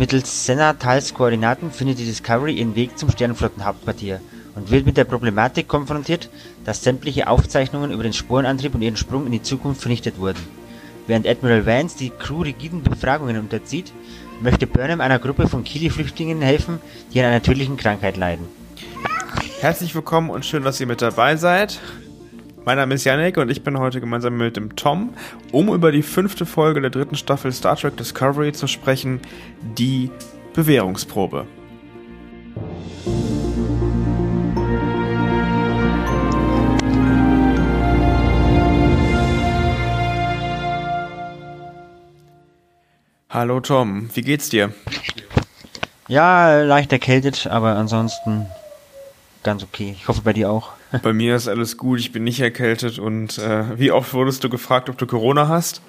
Mittels Senna-Teils-Koordinaten findet die Discovery ihren Weg zum Sternenflottenhauptquartier und wird mit der Problematik konfrontiert, dass sämtliche Aufzeichnungen über den Sporenantrieb und ihren Sprung in die Zukunft vernichtet wurden. Während Admiral Vance die Crew rigiden Befragungen unterzieht, möchte Burnham einer Gruppe von Kili-Flüchtlingen helfen, die an einer tödlichen Krankheit leiden. Herzlich willkommen und schön, dass ihr mit dabei seid. Mein Name ist Yannick und ich bin heute gemeinsam mit dem Tom, um über die fünfte Folge der dritten Staffel Star Trek Discovery zu sprechen, die Bewährungsprobe. Hallo Tom, wie geht's dir? Ja, leicht erkältet, aber ansonsten ganz okay. Ich hoffe bei dir auch. Bei mir ist alles gut, ich bin nicht erkältet und äh, wie oft wurdest du gefragt, ob du Corona hast?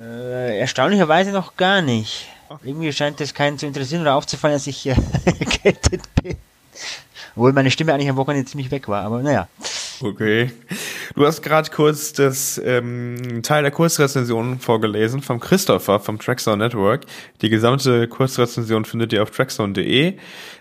Äh, erstaunlicherweise noch gar nicht. Irgendwie scheint es keinen zu interessieren oder aufzufallen, dass ich äh, erkältet bin. Obwohl meine Stimme eigentlich am Wochenende ziemlich weg war, aber naja. Okay. Du hast gerade kurz das ähm, Teil der Kurzrezension vorgelesen vom Christopher vom Trackzone Network. Die gesamte Kurzrezension findet ihr auf trackzone.de.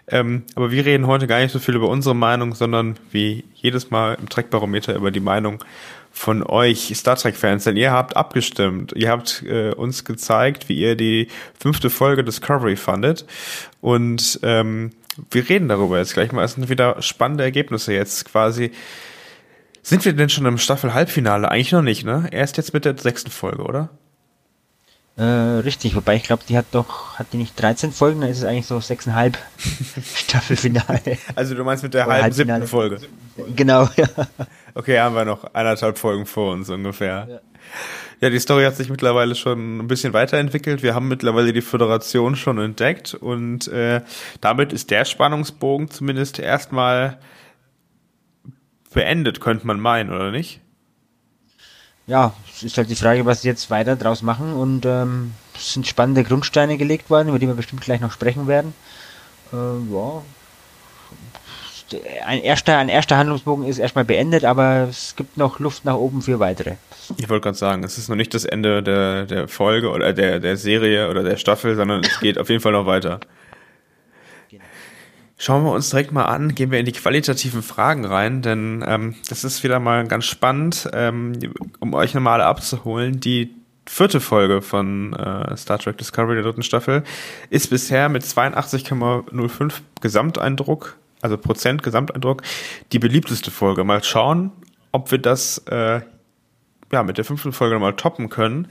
Ähm, aber wir reden heute gar nicht so viel über unsere Meinung, sondern wie jedes Mal im Trackbarometer über die Meinung von euch Star Trek-Fans, denn ihr habt abgestimmt. Ihr habt äh, uns gezeigt, wie ihr die fünfte Folge Discovery fandet. Und ähm, wir reden darüber jetzt gleich mal. Es sind wieder spannende Ergebnisse jetzt quasi. Sind wir denn schon im Staffel-Halbfinale? Eigentlich noch nicht, ne? Erst jetzt mit der sechsten Folge, oder? Äh, richtig, wobei ich glaube, die hat doch, hat die nicht 13 Folgen, dann ist es eigentlich so 6,5 Staffelfinale. Also du meinst mit der halben siebten Folge? Genau, ja. Okay, haben wir noch eineinhalb Folgen vor uns ungefähr. Ja. ja, die Story hat sich mittlerweile schon ein bisschen weiterentwickelt. Wir haben mittlerweile die Föderation schon entdeckt und äh, damit ist der Spannungsbogen zumindest erstmal beendet, könnte man meinen, oder nicht? ja, es ist halt die Frage, was sie jetzt weiter draus machen und ähm, es sind spannende Grundsteine gelegt worden, über die wir bestimmt gleich noch sprechen werden. Äh, ja. Ein erster, ein erster Handlungsbogen ist erstmal beendet, aber es gibt noch Luft nach oben für weitere. Ich wollte gerade sagen, es ist noch nicht das Ende der, der Folge oder der, der Serie oder der Staffel, sondern es geht auf jeden Fall noch weiter. Schauen wir uns direkt mal an, gehen wir in die qualitativen Fragen rein, denn ähm, das ist wieder mal ganz spannend, ähm, um euch nochmal abzuholen. Die vierte Folge von äh, Star Trek Discovery der dritten Staffel ist bisher mit 82,05 Gesamteindruck, also Prozent Gesamteindruck, die beliebteste Folge. Mal schauen, ob wir das äh, ja mit der fünften Folge nochmal toppen können.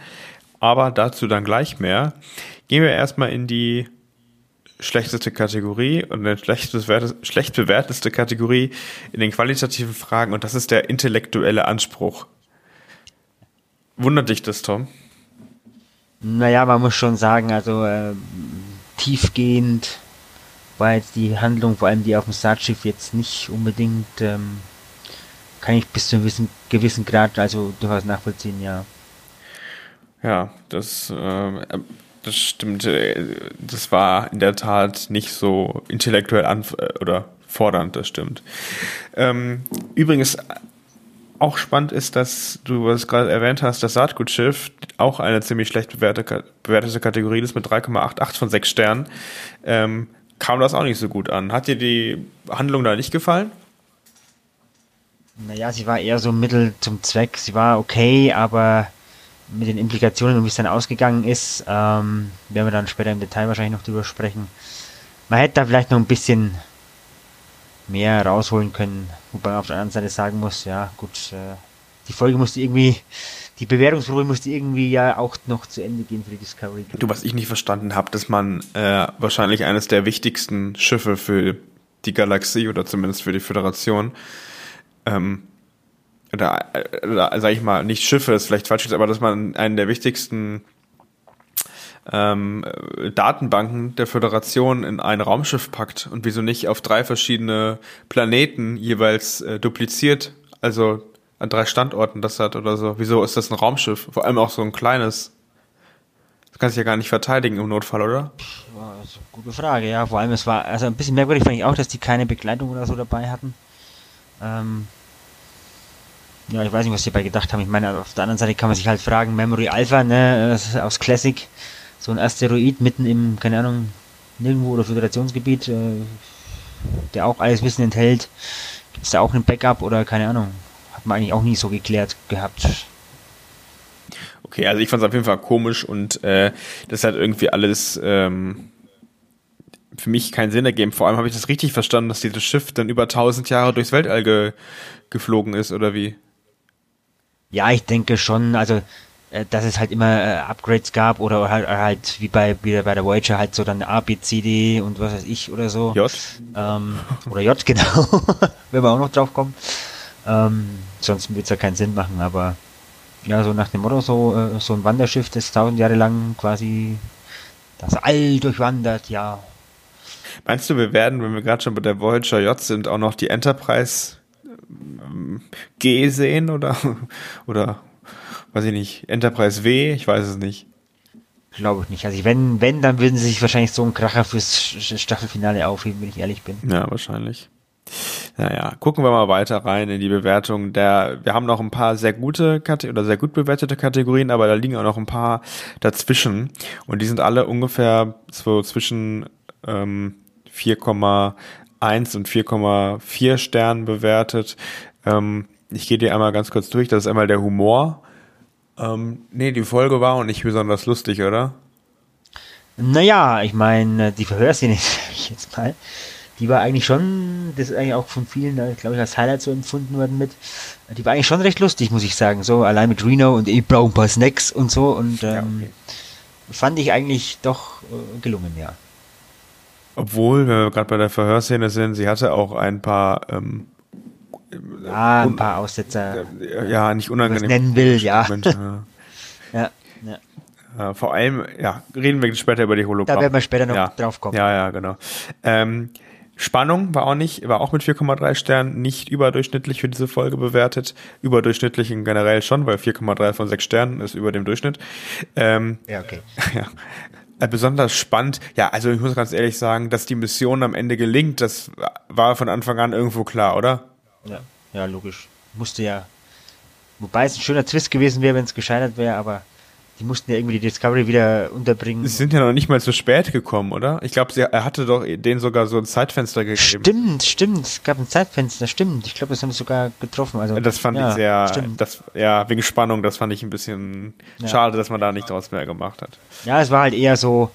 Aber dazu dann gleich mehr. Gehen wir erstmal in die schlechteste Kategorie und eine schlecht, schlecht bewerteste Kategorie in den qualitativen Fragen und das ist der intellektuelle Anspruch. Wundert dich das, Tom? Naja, man muss schon sagen, also äh, tiefgehend war jetzt die Handlung, vor allem die auf dem Startschiff, jetzt nicht unbedingt, ähm, kann ich bis zu einem gewissen, gewissen Grad also durchaus nachvollziehen, ja. Ja, das äh, das stimmt. Äh, das war in der Tat nicht so intellektuell äh, oder fordernd, das stimmt. Ähm, übrigens, auch spannend ist, dass du was gerade erwähnt hast, das Saatgutschiff auch eine ziemlich schlecht bewertete, bewertete Kategorie ist mit 3,88 von 6 Sternen. Ähm, kam das auch nicht so gut an. Hat dir die Handlung da nicht gefallen? Naja, sie war eher so Mittel zum Zweck. Sie war okay, aber mit den Implikationen und wie es dann ausgegangen ist, ähm, werden wir dann später im Detail wahrscheinlich noch drüber sprechen. Man hätte da vielleicht noch ein bisschen mehr rausholen können, wobei man auf der anderen Seite sagen muss, ja gut, äh, die Folge musste irgendwie, die Bewertungsprobe musste irgendwie ja auch noch zu Ende gehen für die Discovery. Du, was ich nicht verstanden habe, dass man äh, wahrscheinlich eines der wichtigsten Schiffe für die Galaxie oder zumindest für die Föderation ähm, oder, oder sag ich mal, nicht Schiffe ist vielleicht falsch, aber dass man einen der wichtigsten ähm, Datenbanken der Föderation in ein Raumschiff packt und wieso nicht auf drei verschiedene Planeten jeweils äh, dupliziert, also an drei Standorten das hat oder so. Wieso ist das ein Raumschiff? Vor allem auch so ein kleines. Das kann sich ja gar nicht verteidigen im Notfall, oder? Gute Frage, ja. Vor allem, es war, also ein bisschen merkwürdig fand ich auch, dass die keine Begleitung oder so dabei hatten. Ähm, ja, ich weiß nicht, was die dabei gedacht haben. Ich meine, auf der anderen Seite kann man sich halt fragen, Memory Alpha, ne, aus Classic, so ein Asteroid mitten im, keine Ahnung, nirgendwo oder Föderationsgebiet, äh, der auch alles Wissen enthält. Gibt es da auch ein Backup oder keine Ahnung? Hat man eigentlich auch nie so geklärt gehabt. Okay, also ich fand es auf jeden Fall komisch und äh, das hat irgendwie alles ähm, für mich keinen Sinn ergeben. Vor allem habe ich das richtig verstanden, dass dieses Schiff dann über 1000 Jahre durchs Weltall ge geflogen ist oder wie? Ja, ich denke schon. Also äh, dass es halt immer äh, Upgrades gab oder halt, halt wie bei wie bei der Voyager halt so dann A, B, C, D und was weiß ich oder so. J. Ähm, oder J, genau. Wenn wir auch noch drauf kommen. Ähm, sonst wird es ja keinen Sinn machen, aber ja, so nach dem Motto, so, äh, so ein Wanderschiff, das tausend Jahre lang quasi das All durchwandert, ja. Meinst du, wir werden, wenn wir gerade schon bei der Voyager J sind, auch noch die Enterprise G sehen oder, oder weiß ich nicht, Enterprise W, ich weiß es nicht. Glaube ich nicht. Also wenn, wenn, dann würden sie sich wahrscheinlich so einen Kracher fürs Staffelfinale aufheben, wenn ich ehrlich bin. Ja, wahrscheinlich. Naja, gucken wir mal weiter rein in die Bewertung. Der, wir haben noch ein paar sehr gute Kate oder sehr gut bewertete Kategorien, aber da liegen auch noch ein paar dazwischen. Und die sind alle ungefähr so zwischen ähm, 4,1 und 4,4 Sternen bewertet. Ähm, ich gehe dir einmal ganz kurz durch. Das ist einmal der Humor. Ähm, nee, die Folge war auch nicht besonders lustig, oder? Naja, ich meine, die Verhörszene, sag ich jetzt mal, die war eigentlich schon, das ist eigentlich auch von vielen, glaube ich, als Highlight so empfunden worden mit. Die war eigentlich schon recht lustig, muss ich sagen. So allein mit Reno und ich brauche ein paar Snacks und so und ähm, ja, okay. fand ich eigentlich doch äh, gelungen, ja. Obwohl, wenn wir gerade bei der Verhörszene sind, sie hatte auch ein paar ähm, ja, ein paar Aussetzer. Ja, nicht unangenehm. nennen will, ja. ja. ja, ja. vor allem, ja, reden wir später über die Hologramm. Da werden wir später noch ja. drauf kommen. Ja, ja, genau. Ähm, Spannung war auch nicht, war auch mit 4,3 Sternen nicht überdurchschnittlich für diese Folge bewertet. Überdurchschnittlich generell schon, weil 4,3 von 6 Sternen ist über dem Durchschnitt. Ähm, ja, okay. Ja. Äh, besonders spannend, ja, also ich muss ganz ehrlich sagen, dass die Mission am Ende gelingt, das war von Anfang an irgendwo klar, oder? Ja, ja, logisch. Musste ja. Wobei es ein schöner Twist gewesen wäre, wenn es gescheitert wäre, aber die mussten ja irgendwie die Discovery wieder unterbringen. Sie sind ja noch nicht mal zu spät gekommen, oder? Ich glaube, er hatte doch denen sogar so ein Zeitfenster gegeben. Stimmt, stimmt. Es gab ein Zeitfenster, stimmt. Ich glaube, das haben sie sogar getroffen. Also, das fand ja, ich sehr, stimmt. das, ja, wegen Spannung, das fand ich ein bisschen ja. schade, dass man da nicht draus mehr gemacht hat. Ja, es war halt eher so,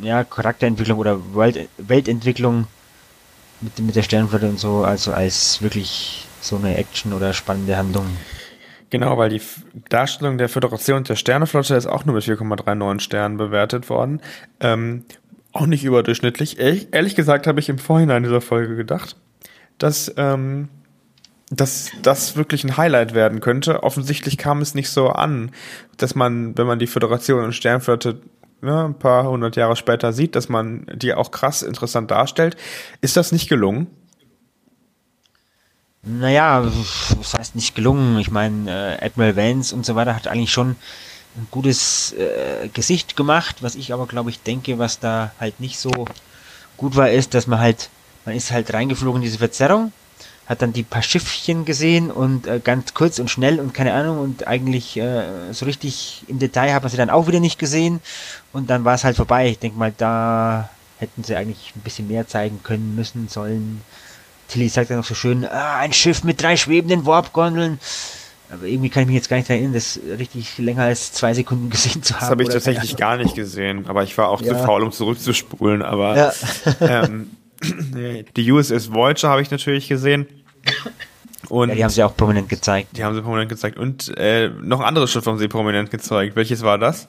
ja, Charakterentwicklung oder Welt, Weltentwicklung mit, mit der Sternenflotte und so, also als wirklich so eine Action oder spannende Handlung. Genau, weil die Darstellung der Föderation der Sternenflotte ist auch nur mit 4,39 Sternen bewertet worden. Ähm, auch nicht überdurchschnittlich. Ehrlich, ehrlich gesagt habe ich im Vorhinein dieser Folge gedacht, dass, ähm, dass das wirklich ein Highlight werden könnte. Offensichtlich kam es nicht so an, dass man, wenn man die Föderation und Sternflotte ne, ein paar hundert Jahre später sieht, dass man die auch krass interessant darstellt. Ist das nicht gelungen? Naja, was heißt nicht gelungen? Ich meine, äh, Admiral Vance und so weiter hat eigentlich schon ein gutes äh, Gesicht gemacht, was ich aber glaube ich denke, was da halt nicht so gut war, ist, dass man halt, man ist halt reingeflogen in diese Verzerrung hat dann die paar Schiffchen gesehen und äh, ganz kurz und schnell und keine Ahnung und eigentlich äh, so richtig im Detail hat man sie dann auch wieder nicht gesehen und dann war es halt vorbei. Ich denke mal, da hätten sie eigentlich ein bisschen mehr zeigen können müssen sollen. Tilly sagt ja noch so schön, ah, ein Schiff mit drei schwebenden Warpgondeln. Aber irgendwie kann ich mich jetzt gar nicht erinnern, das richtig länger als zwei Sekunden gesehen zu haben. Das habe ich tatsächlich gar nicht gesehen, aber ich war auch ja. zu faul, um zurückzuspulen. Aber ja. ähm, die USS Voyager habe ich natürlich gesehen. Und ja, die haben sie auch prominent gezeigt. Die haben sie prominent gezeigt. Und äh, noch ein anderes Schiff haben sie prominent gezeigt. Welches war das?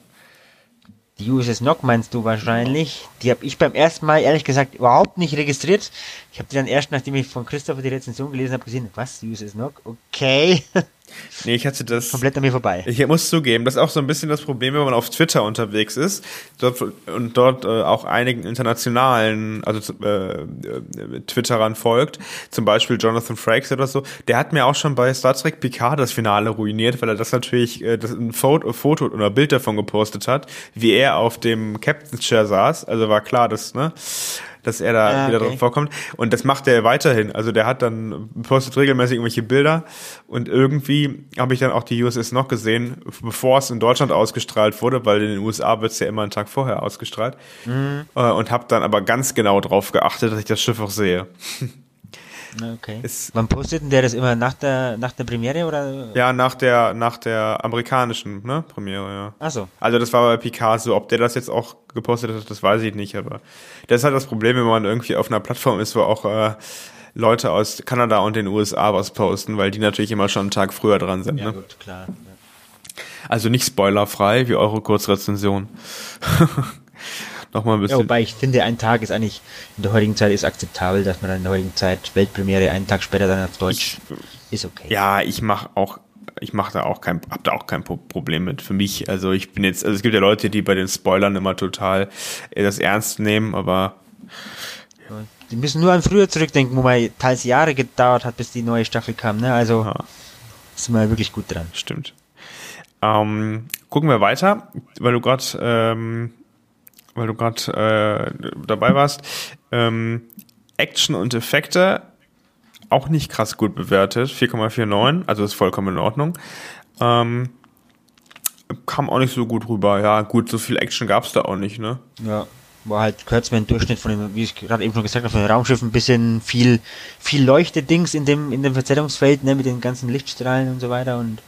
Die USS Nock meinst du wahrscheinlich. Die habe ich beim ersten Mal ehrlich gesagt überhaupt nicht registriert. Ich habe die dann erst, nachdem ich von Christopher die Rezension gelesen habe, gesehen, was, die USS Nock? Okay. Nee, ich hatte das. Komplett an mir vorbei. Ich muss zugeben, das ist auch so ein bisschen das Problem, wenn man auf Twitter unterwegs ist dort, und dort äh, auch einigen internationalen, also äh, äh, Twitterern folgt, zum Beispiel Jonathan Frakes oder so, der hat mir auch schon bei Star Trek Picard das Finale ruiniert, weil er das natürlich äh, das ein Foto, Foto oder Bild davon gepostet hat, wie er auf dem Captain's Chair saß. Also war klar, dass, ne? Dass er da ah, wieder okay. drin vorkommt. Und das macht er weiterhin. Also der hat dann postet regelmäßig irgendwelche Bilder und irgendwie habe ich dann auch die USS noch gesehen, bevor es in Deutschland ausgestrahlt wurde, weil in den USA wird es ja immer einen Tag vorher ausgestrahlt. Mhm. Äh, und habe dann aber ganz genau drauf geachtet, dass ich das Schiff auch sehe. Okay. Ist, Wann postet denn der das immer nach der nach der Premiere oder? Ja, nach der nach der amerikanischen ne, Premiere, ja. Ach so. Also das war bei Picasso. Ob der das jetzt auch gepostet hat, das weiß ich nicht. Aber das ist halt das Problem, wenn man irgendwie auf einer Plattform ist, wo auch äh, Leute aus Kanada und den USA was posten, weil die natürlich immer schon einen Tag früher dran sind. Ja, ne? gut, klar. Ja. Also nicht spoilerfrei wie eure Kurzrezension. nochmal ein bisschen. Ja, wobei ich finde, ein Tag ist eigentlich in der heutigen Zeit ist akzeptabel, dass man dann in der heutigen Zeit Weltpremiere einen Tag später dann auf Deutsch ich, ist okay. Ja, ich mache auch ich mache da auch kein, hab da auch kein Problem mit. Für mich, also ich bin jetzt, also es gibt ja Leute, die bei den Spoilern immer total äh, das ernst nehmen, aber die müssen nur an früher zurückdenken, wo man teils Jahre gedauert hat, bis die neue Staffel kam. Ne? Also ja. sind wir wirklich gut dran. Stimmt. Ähm, gucken wir weiter, weil du gerade ähm, weil du gerade äh, dabei warst. Ähm, Action und Effekte auch nicht krass gut bewertet, 4,49, also ist vollkommen in Ordnung. Ähm, kam auch nicht so gut rüber. Ja, gut, so viel Action gab's da auch nicht, ne? Ja, war halt Kurzman Durchschnitt von dem, wie ich gerade eben schon gesagt habe, von den Raumschiffen ein bisschen viel, viel Leuchtedings in dem, in dem Verzerrungsfeld, ne, mit den ganzen Lichtstrahlen und so weiter und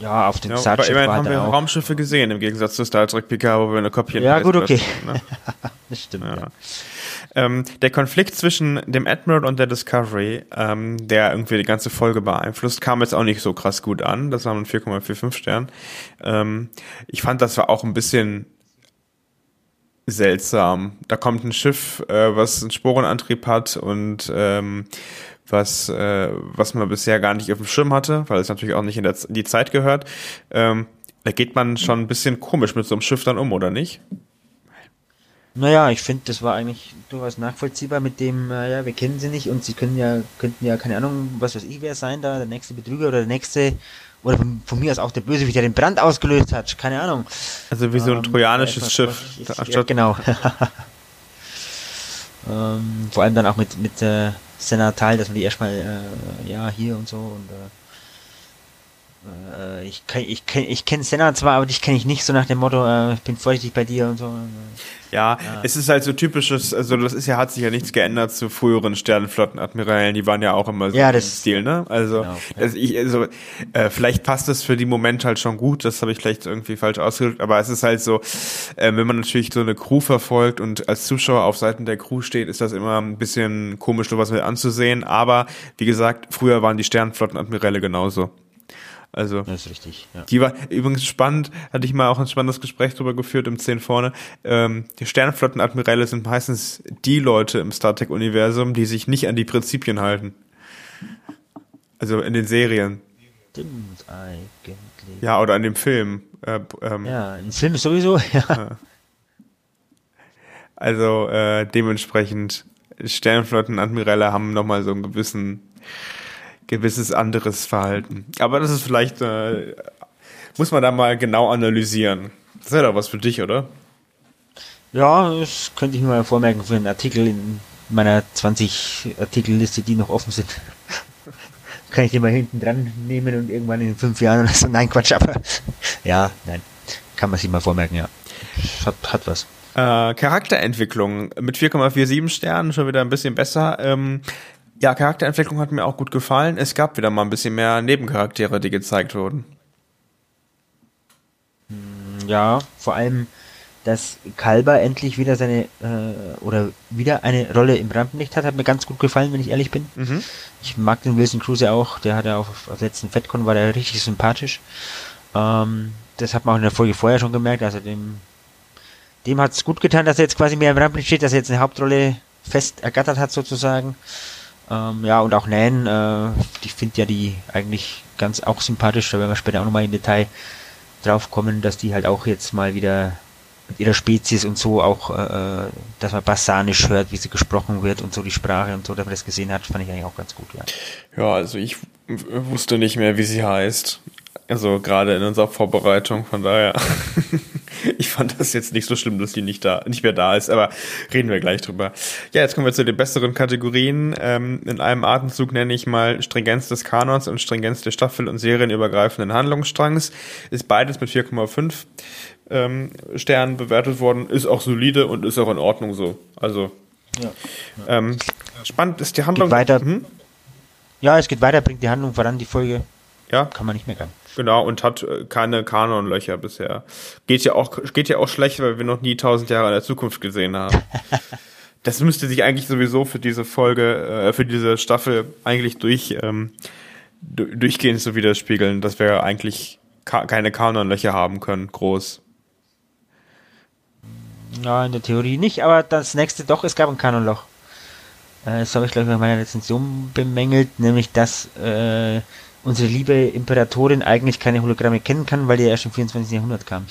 ja, auf dem ja, Starship immerhin haben wir auch. Raumschiffe gesehen, im Gegensatz zu Star Trek Picard, wo wir eine Kopie Ja, gut, okay. Ne? das stimmt. Ja. Ja. Ähm, der Konflikt zwischen dem Admiral und der Discovery, ähm, der irgendwie die ganze Folge beeinflusst, kam jetzt auch nicht so krass gut an. Das waren 4,45 Stern. Ähm, ich fand, das war auch ein bisschen seltsam. Da kommt ein Schiff, äh, was einen Sporenantrieb hat und ähm, was, äh, was man bisher gar nicht auf dem Schirm hatte, weil es natürlich auch nicht in, der, in die Zeit gehört. Ähm, da geht man schon ein bisschen komisch mit so einem Schiff dann um, oder nicht? Naja, ich finde, das war eigentlich durchaus nachvollziehbar mit dem, äh, ja, wir kennen sie nicht und sie können ja, könnten ja, keine Ahnung, was weiß ich wer sein da, der nächste Betrüger oder der nächste, oder von, von mir aus auch der Bösewicht, der den Brand ausgelöst hat, keine Ahnung. Also wie so ein ähm, trojanisches Schiff. Ich, ja, genau. ähm, vor allem dann auch mit, mit, äh, Senatal, dass man die erstmal, äh, ja, hier und so und äh, äh, ich kenn, ich kenn, ich kenne Senna zwar, aber dich kenne ich nicht, so nach dem Motto, äh, ich bin vorsichtig bei dir und so. Ja, ja, es ist halt so typisches, also das ist ja, hat sich ja nichts geändert zu früheren Sternenflottenadmirälen, die waren ja auch immer so ja, das, im Stil, ne? Also, genau, ja. also, ich, also äh, vielleicht passt das für die Momente halt schon gut, das habe ich vielleicht irgendwie falsch ausgedrückt, aber es ist halt so, äh, wenn man natürlich so eine Crew verfolgt und als Zuschauer auf Seiten der Crew steht, ist das immer ein bisschen komisch, sowas mit anzusehen, aber wie gesagt, früher waren die Sternenflottenadmiräle genauso. Also, das ist richtig. Ja. Die war übrigens spannend, hatte ich mal auch ein spannendes Gespräch darüber geführt im 10 vorne. Ähm, die Sternenflottenadmiräle sind meistens die Leute im Star Trek-Universum, die sich nicht an die Prinzipien halten. Also in den Serien. Stimmt eigentlich. Ja, oder an dem Film. Äh, ähm, ja, im Film sowieso, ja. Also äh, dementsprechend Sternenflottenadmiräle haben nochmal so einen gewissen gewisses anderes Verhalten. Aber das ist vielleicht, äh, muss man da mal genau analysieren. Das wäre doch was für dich, oder? Ja, das könnte ich mir mal vormerken für einen Artikel in meiner 20 Artikelliste, die noch offen sind. Kann ich die mal hinten dran nehmen und irgendwann in fünf Jahren oder so. Nein, Quatsch, aber ja, nein. Kann man sich mal vormerken, ja. Hat, hat was. Äh, Charakterentwicklung mit 4,47 Sternen schon wieder ein bisschen besser. Ähm, ja, Charakterentwicklung hat mir auch gut gefallen. Es gab wieder mal ein bisschen mehr Nebencharaktere, die gezeigt wurden. Hm, ja, vor allem, dass Kalber endlich wieder seine äh, oder wieder eine Rolle im Rampenlicht hat, hat mir ganz gut gefallen, wenn ich ehrlich bin. Mhm. Ich mag den Wilson Cruise auch, der hat ja auch auf, auf letzten FedCon war der richtig sympathisch. Ähm, das hat man auch in der Folge vorher schon gemerkt, also dem dem hat es gut getan, dass er jetzt quasi mehr im Rampenlicht steht, dass er jetzt eine Hauptrolle fest ergattert hat sozusagen. Ähm, ja, und auch Nan, äh, ich finde ja die eigentlich ganz auch sympathisch, da werden wir später auch nochmal im Detail drauf kommen, dass die halt auch jetzt mal wieder mit ihrer Spezies und so auch, äh, dass man bassanisch hört, wie sie gesprochen wird und so die Sprache und so, dass man das gesehen hat, fand ich eigentlich auch ganz gut, ja. Ja, also ich wusste nicht mehr, wie sie heißt. Also gerade in unserer Vorbereitung, von daher. ich fand das jetzt nicht so schlimm, dass die nicht da, nicht mehr da ist, aber reden wir gleich drüber. Ja, jetzt kommen wir zu den besseren Kategorien. Ähm, in einem Atemzug nenne ich mal Stringenz des Kanons und Stringenz des Staffel- und serienübergreifenden Handlungsstrangs. Ist beides mit 4,5 ähm, Sternen bewertet worden, ist auch solide und ist auch in Ordnung so. Also ja, ja. Ähm, spannend ist die Handlung. Geht weiter. Hm? Ja, es geht weiter, bringt die Handlung voran, die Folge. Ja. Kann man nicht meckern. Genau, und hat äh, keine Kanonlöcher bisher. Geht ja auch, geht ja auch schlecht, weil wir noch nie tausend Jahre in der Zukunft gesehen haben. das müsste sich eigentlich sowieso für diese Folge, äh, für diese Staffel eigentlich durch, ähm, durchgehend so widerspiegeln, dass wir eigentlich ka keine Kanonlöcher haben können, groß. Ja, in der Theorie nicht, aber das nächste doch, es gab ein Kanonloch. Äh, das habe ich, glaube ich, in meiner Rezension bemängelt, nämlich dass äh, unsere liebe Imperatorin eigentlich keine Hologramme kennen kann, weil die erst im 24. Jahrhundert kam.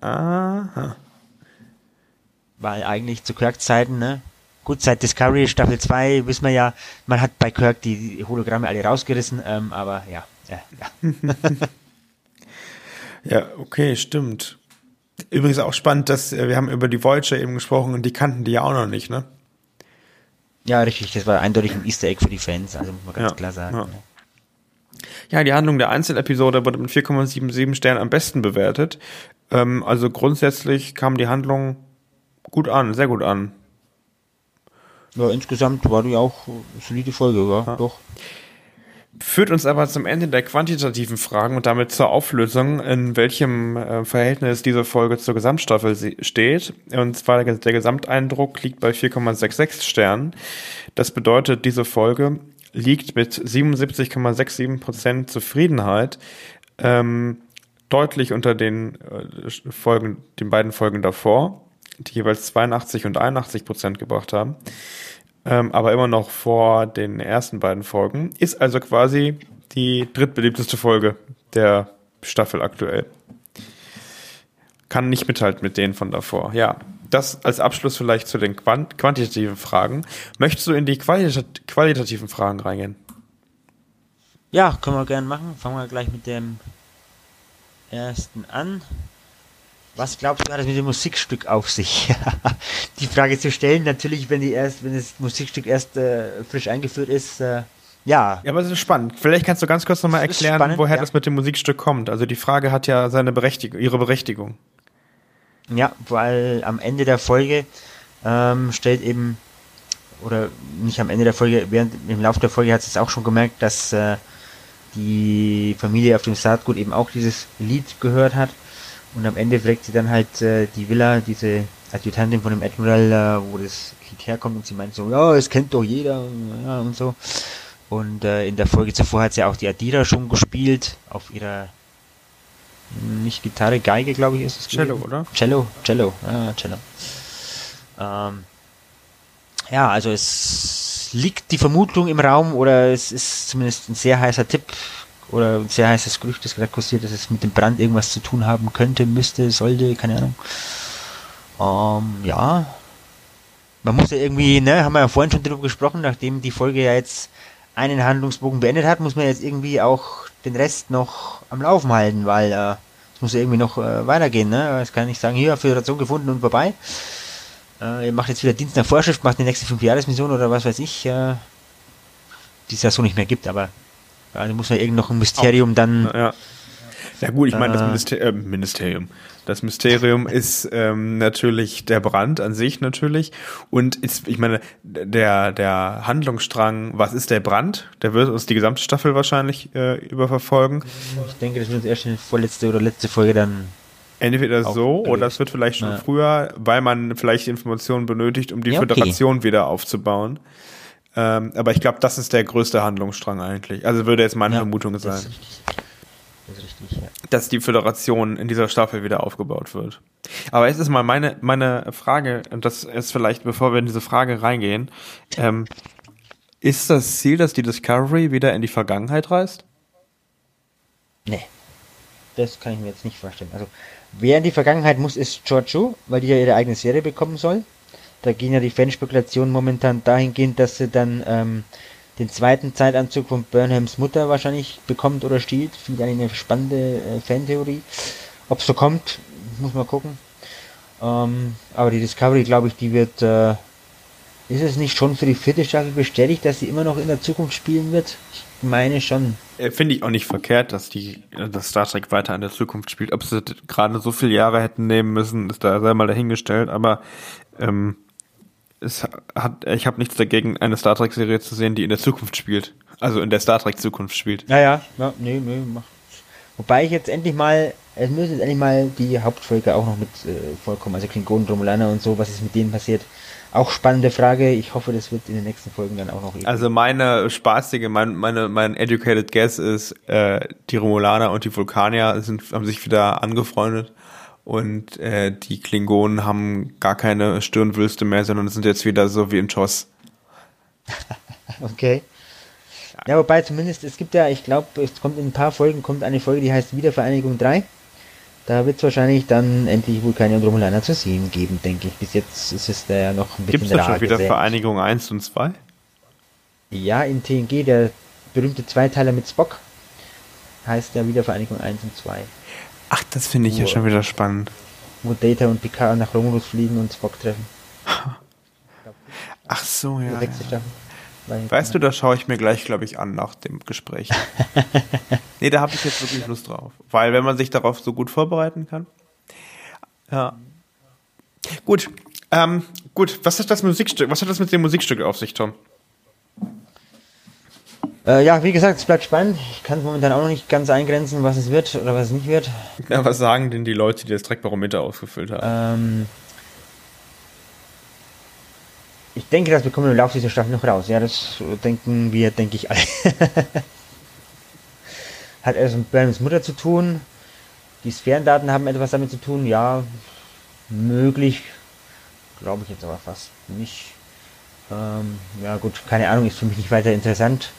Aha. Weil eigentlich zu Kirk-Zeiten, ne? Gut, seit Discovery Staffel 2 wissen wir ja, man hat bei Kirk die Hologramme alle rausgerissen, ähm, aber ja. Ja, ja. ja, okay, stimmt. Übrigens auch spannend, dass äh, wir haben über die Voyager eben gesprochen und die kannten die ja auch noch nicht, ne? Ja, richtig. Das war eindeutig ein Easter Egg für die Fans, also muss man ganz ja, klar sagen. Ja. ja. die Handlung der Einzelepisode wurde mit 4,77 Sternen am besten bewertet. Ähm, also grundsätzlich kam die Handlung gut an, sehr gut an. Ja, insgesamt war die auch solide Folge, ja, ja. doch. Führt uns aber zum Ende der quantitativen Fragen und damit zur Auflösung, in welchem äh, Verhältnis diese Folge zur Gesamtstaffel steht. Und zwar der, der Gesamteindruck liegt bei 4,66 Sternen. Das bedeutet, diese Folge liegt mit 77,67% Zufriedenheit ähm, deutlich unter den äh, Folgen, den beiden Folgen davor, die jeweils 82 und 81 Prozent gebracht haben ähm, aber immer noch vor den ersten beiden Folgen. Ist also quasi die drittbeliebteste Folge der Staffel aktuell. Kann nicht mithalten mit denen von davor. Ja, das als Abschluss vielleicht zu den quant quantitativen Fragen. Möchtest du in die qualit qualitativen Fragen reingehen? Ja, können wir gerne machen. Fangen wir gleich mit dem ersten an. Was glaubst du, hat es mit dem Musikstück auf sich? die Frage zu stellen, natürlich, wenn die erst, wenn das Musikstück erst äh, frisch eingeführt ist, äh, ja. Ja, aber es ist spannend. Vielleicht kannst du ganz kurz nochmal erklären, spannend, woher ja. das mit dem Musikstück kommt. Also die Frage hat ja seine Berechtigung, ihre Berechtigung. Ja, weil am Ende der Folge ähm, stellt eben, oder nicht am Ende der Folge, während im Laufe der Folge hat es auch schon gemerkt, dass äh, die Familie auf dem Saatgut eben auch dieses Lied gehört hat und am Ende fragt sie dann halt äh, die Villa, diese Adjutantin von dem Admiral, äh, wo das Lied herkommt und sie meint so, ja, es kennt doch jeder ja, und so. Und äh, in der Folge zuvor hat sie auch die Adira schon gespielt auf ihrer nicht Gitarre, Geige, glaube ich, ist es. Cello, gewesen. oder? Cello, Cello, ja, Cello. Ähm, ja, also es liegt die Vermutung im Raum oder es ist zumindest ein sehr heißer Tipp oder sehr heißes Gerücht, das gerade kursiert, dass es mit dem Brand irgendwas zu tun haben könnte, müsste, sollte, keine Ahnung. Ähm, ja. Man muss ja irgendwie, ne, haben wir ja vorhin schon drüber gesprochen, nachdem die Folge ja jetzt einen Handlungsbogen beendet hat, muss man jetzt irgendwie auch den Rest noch am Laufen halten, weil äh, es muss ja irgendwie noch äh, weitergehen, ne? Es kann nicht sagen, hier, Föderation gefunden und vorbei. Äh, ihr macht jetzt wieder Dienst nach Vorschrift, macht die nächste Fünfjahresmission oder was weiß ich, äh, die es ja so nicht mehr gibt, aber also muss man irgend noch ein Mysterium dann. Ja. Ja gut, ich meine, das äh. Minister äh, Ministerium. Das Mysterium ist ähm, natürlich der Brand an sich natürlich. Und ist, ich meine, der, der Handlungsstrang, was ist der Brand? Der wird uns die gesamte Staffel wahrscheinlich äh, überverfolgen. Ich denke, das wird uns erst in der vorletzte oder letzte Folge dann. Entweder so oder es wird vielleicht schon ja. früher, weil man vielleicht Informationen benötigt, um die ja, okay. Föderation wieder aufzubauen. Ähm, aber ich glaube, das ist der größte Handlungsstrang eigentlich. Also würde jetzt meine ja, Vermutung sein. Das ist richtig. Das ist richtig, ja. dass die Föderation in dieser Staffel wieder aufgebaut wird. Aber jetzt ist mal meine, meine Frage, und das ist vielleicht, bevor wir in diese Frage reingehen, ähm, ist das Ziel, dass die Discovery wieder in die Vergangenheit reist? Nee. Das kann ich mir jetzt nicht vorstellen. Also, wer in die Vergangenheit muss, ist Giorgio, weil die ja ihre eigene Serie bekommen soll. Da gehen ja die Fanspekulationen momentan dahingehend, dass sie dann ähm, den zweiten Zeitanzug von Burnhams Mutter wahrscheinlich bekommt oder stiehlt. Finde eigentlich eine spannende äh, Fantheorie. Ob es so kommt, muss man gucken. Ähm, aber die Discovery, glaube ich, die wird. Äh, ist es nicht schon für die vierte Staffel bestätigt, dass sie immer noch in der Zukunft spielen wird? Ich meine schon. Äh, Finde ich auch nicht verkehrt, dass die dass Star Trek weiter in der Zukunft spielt. Ob sie gerade so viele Jahre hätten nehmen müssen, ist da sei mal dahingestellt. Aber ähm, es hat, ich habe nichts dagegen, eine Star Trek-Serie zu sehen, die in der Zukunft spielt. Also in der Star Trek-Zukunft spielt. Ja, ja, ja, nee, nee, mach. Wobei ich jetzt endlich mal, es müsste jetzt endlich mal die Hauptvölker auch noch mit äh, vorkommen, also Klingonen, Romulaner und so, was ist mit denen passiert. Auch spannende Frage. Ich hoffe, das wird in den nächsten Folgen dann auch noch. Also meine spaßige, mein, meine, mein educated guess ist, äh, die Romulaner und die Vulkanier sind, haben sich wieder angefreundet und äh, die Klingonen haben gar keine Stirnwülste mehr, sondern sind jetzt wieder so wie in Toss. okay. Ja, wobei zumindest, es gibt ja, ich glaube, es kommt in ein paar Folgen, kommt eine Folge, die heißt Wiedervereinigung 3. Da wird es wahrscheinlich dann endlich Vulkanier und Romulaner zu sehen geben, denke ich. Bis jetzt ist es da ja noch ein bisschen Gibt es da schon wieder Vereinigung 1 und 2? Ja, in TNG, der berühmte Zweiteiler mit Spock, heißt ja Wiedervereinigung 1 und 2. Ach, das finde ich wo, ja schon wieder spannend. Wo Data und Picard nach Romulus fliegen und Spock treffen. Ach so, ja. ja. Weißt du, da schaue ich mir gleich, glaube ich, an nach dem Gespräch. nee, da habe ich jetzt wirklich Lust drauf. Weil wenn man sich darauf so gut vorbereiten kann. Ja. Gut. Ähm, gut, was hat das Musikstück, was hat das mit dem Musikstück auf sich, Tom? Äh, ja, wie gesagt, es bleibt spannend. Ich kann es momentan auch noch nicht ganz eingrenzen, was es wird oder was es nicht wird. Ja, was sagen denn die Leute, die das Trackbarometer ausgefüllt haben? Ähm, ich denke, das bekommen wir im Laufe dieser Staffel noch raus. Ja, das denken wir, denke ich alle. Hat etwas mit Burnhams Mutter zu tun. Die Sphärendaten haben etwas damit zu tun. Ja, möglich. Glaube ich jetzt aber fast nicht. Ähm, ja gut, keine Ahnung, ist für mich nicht weiter interessant.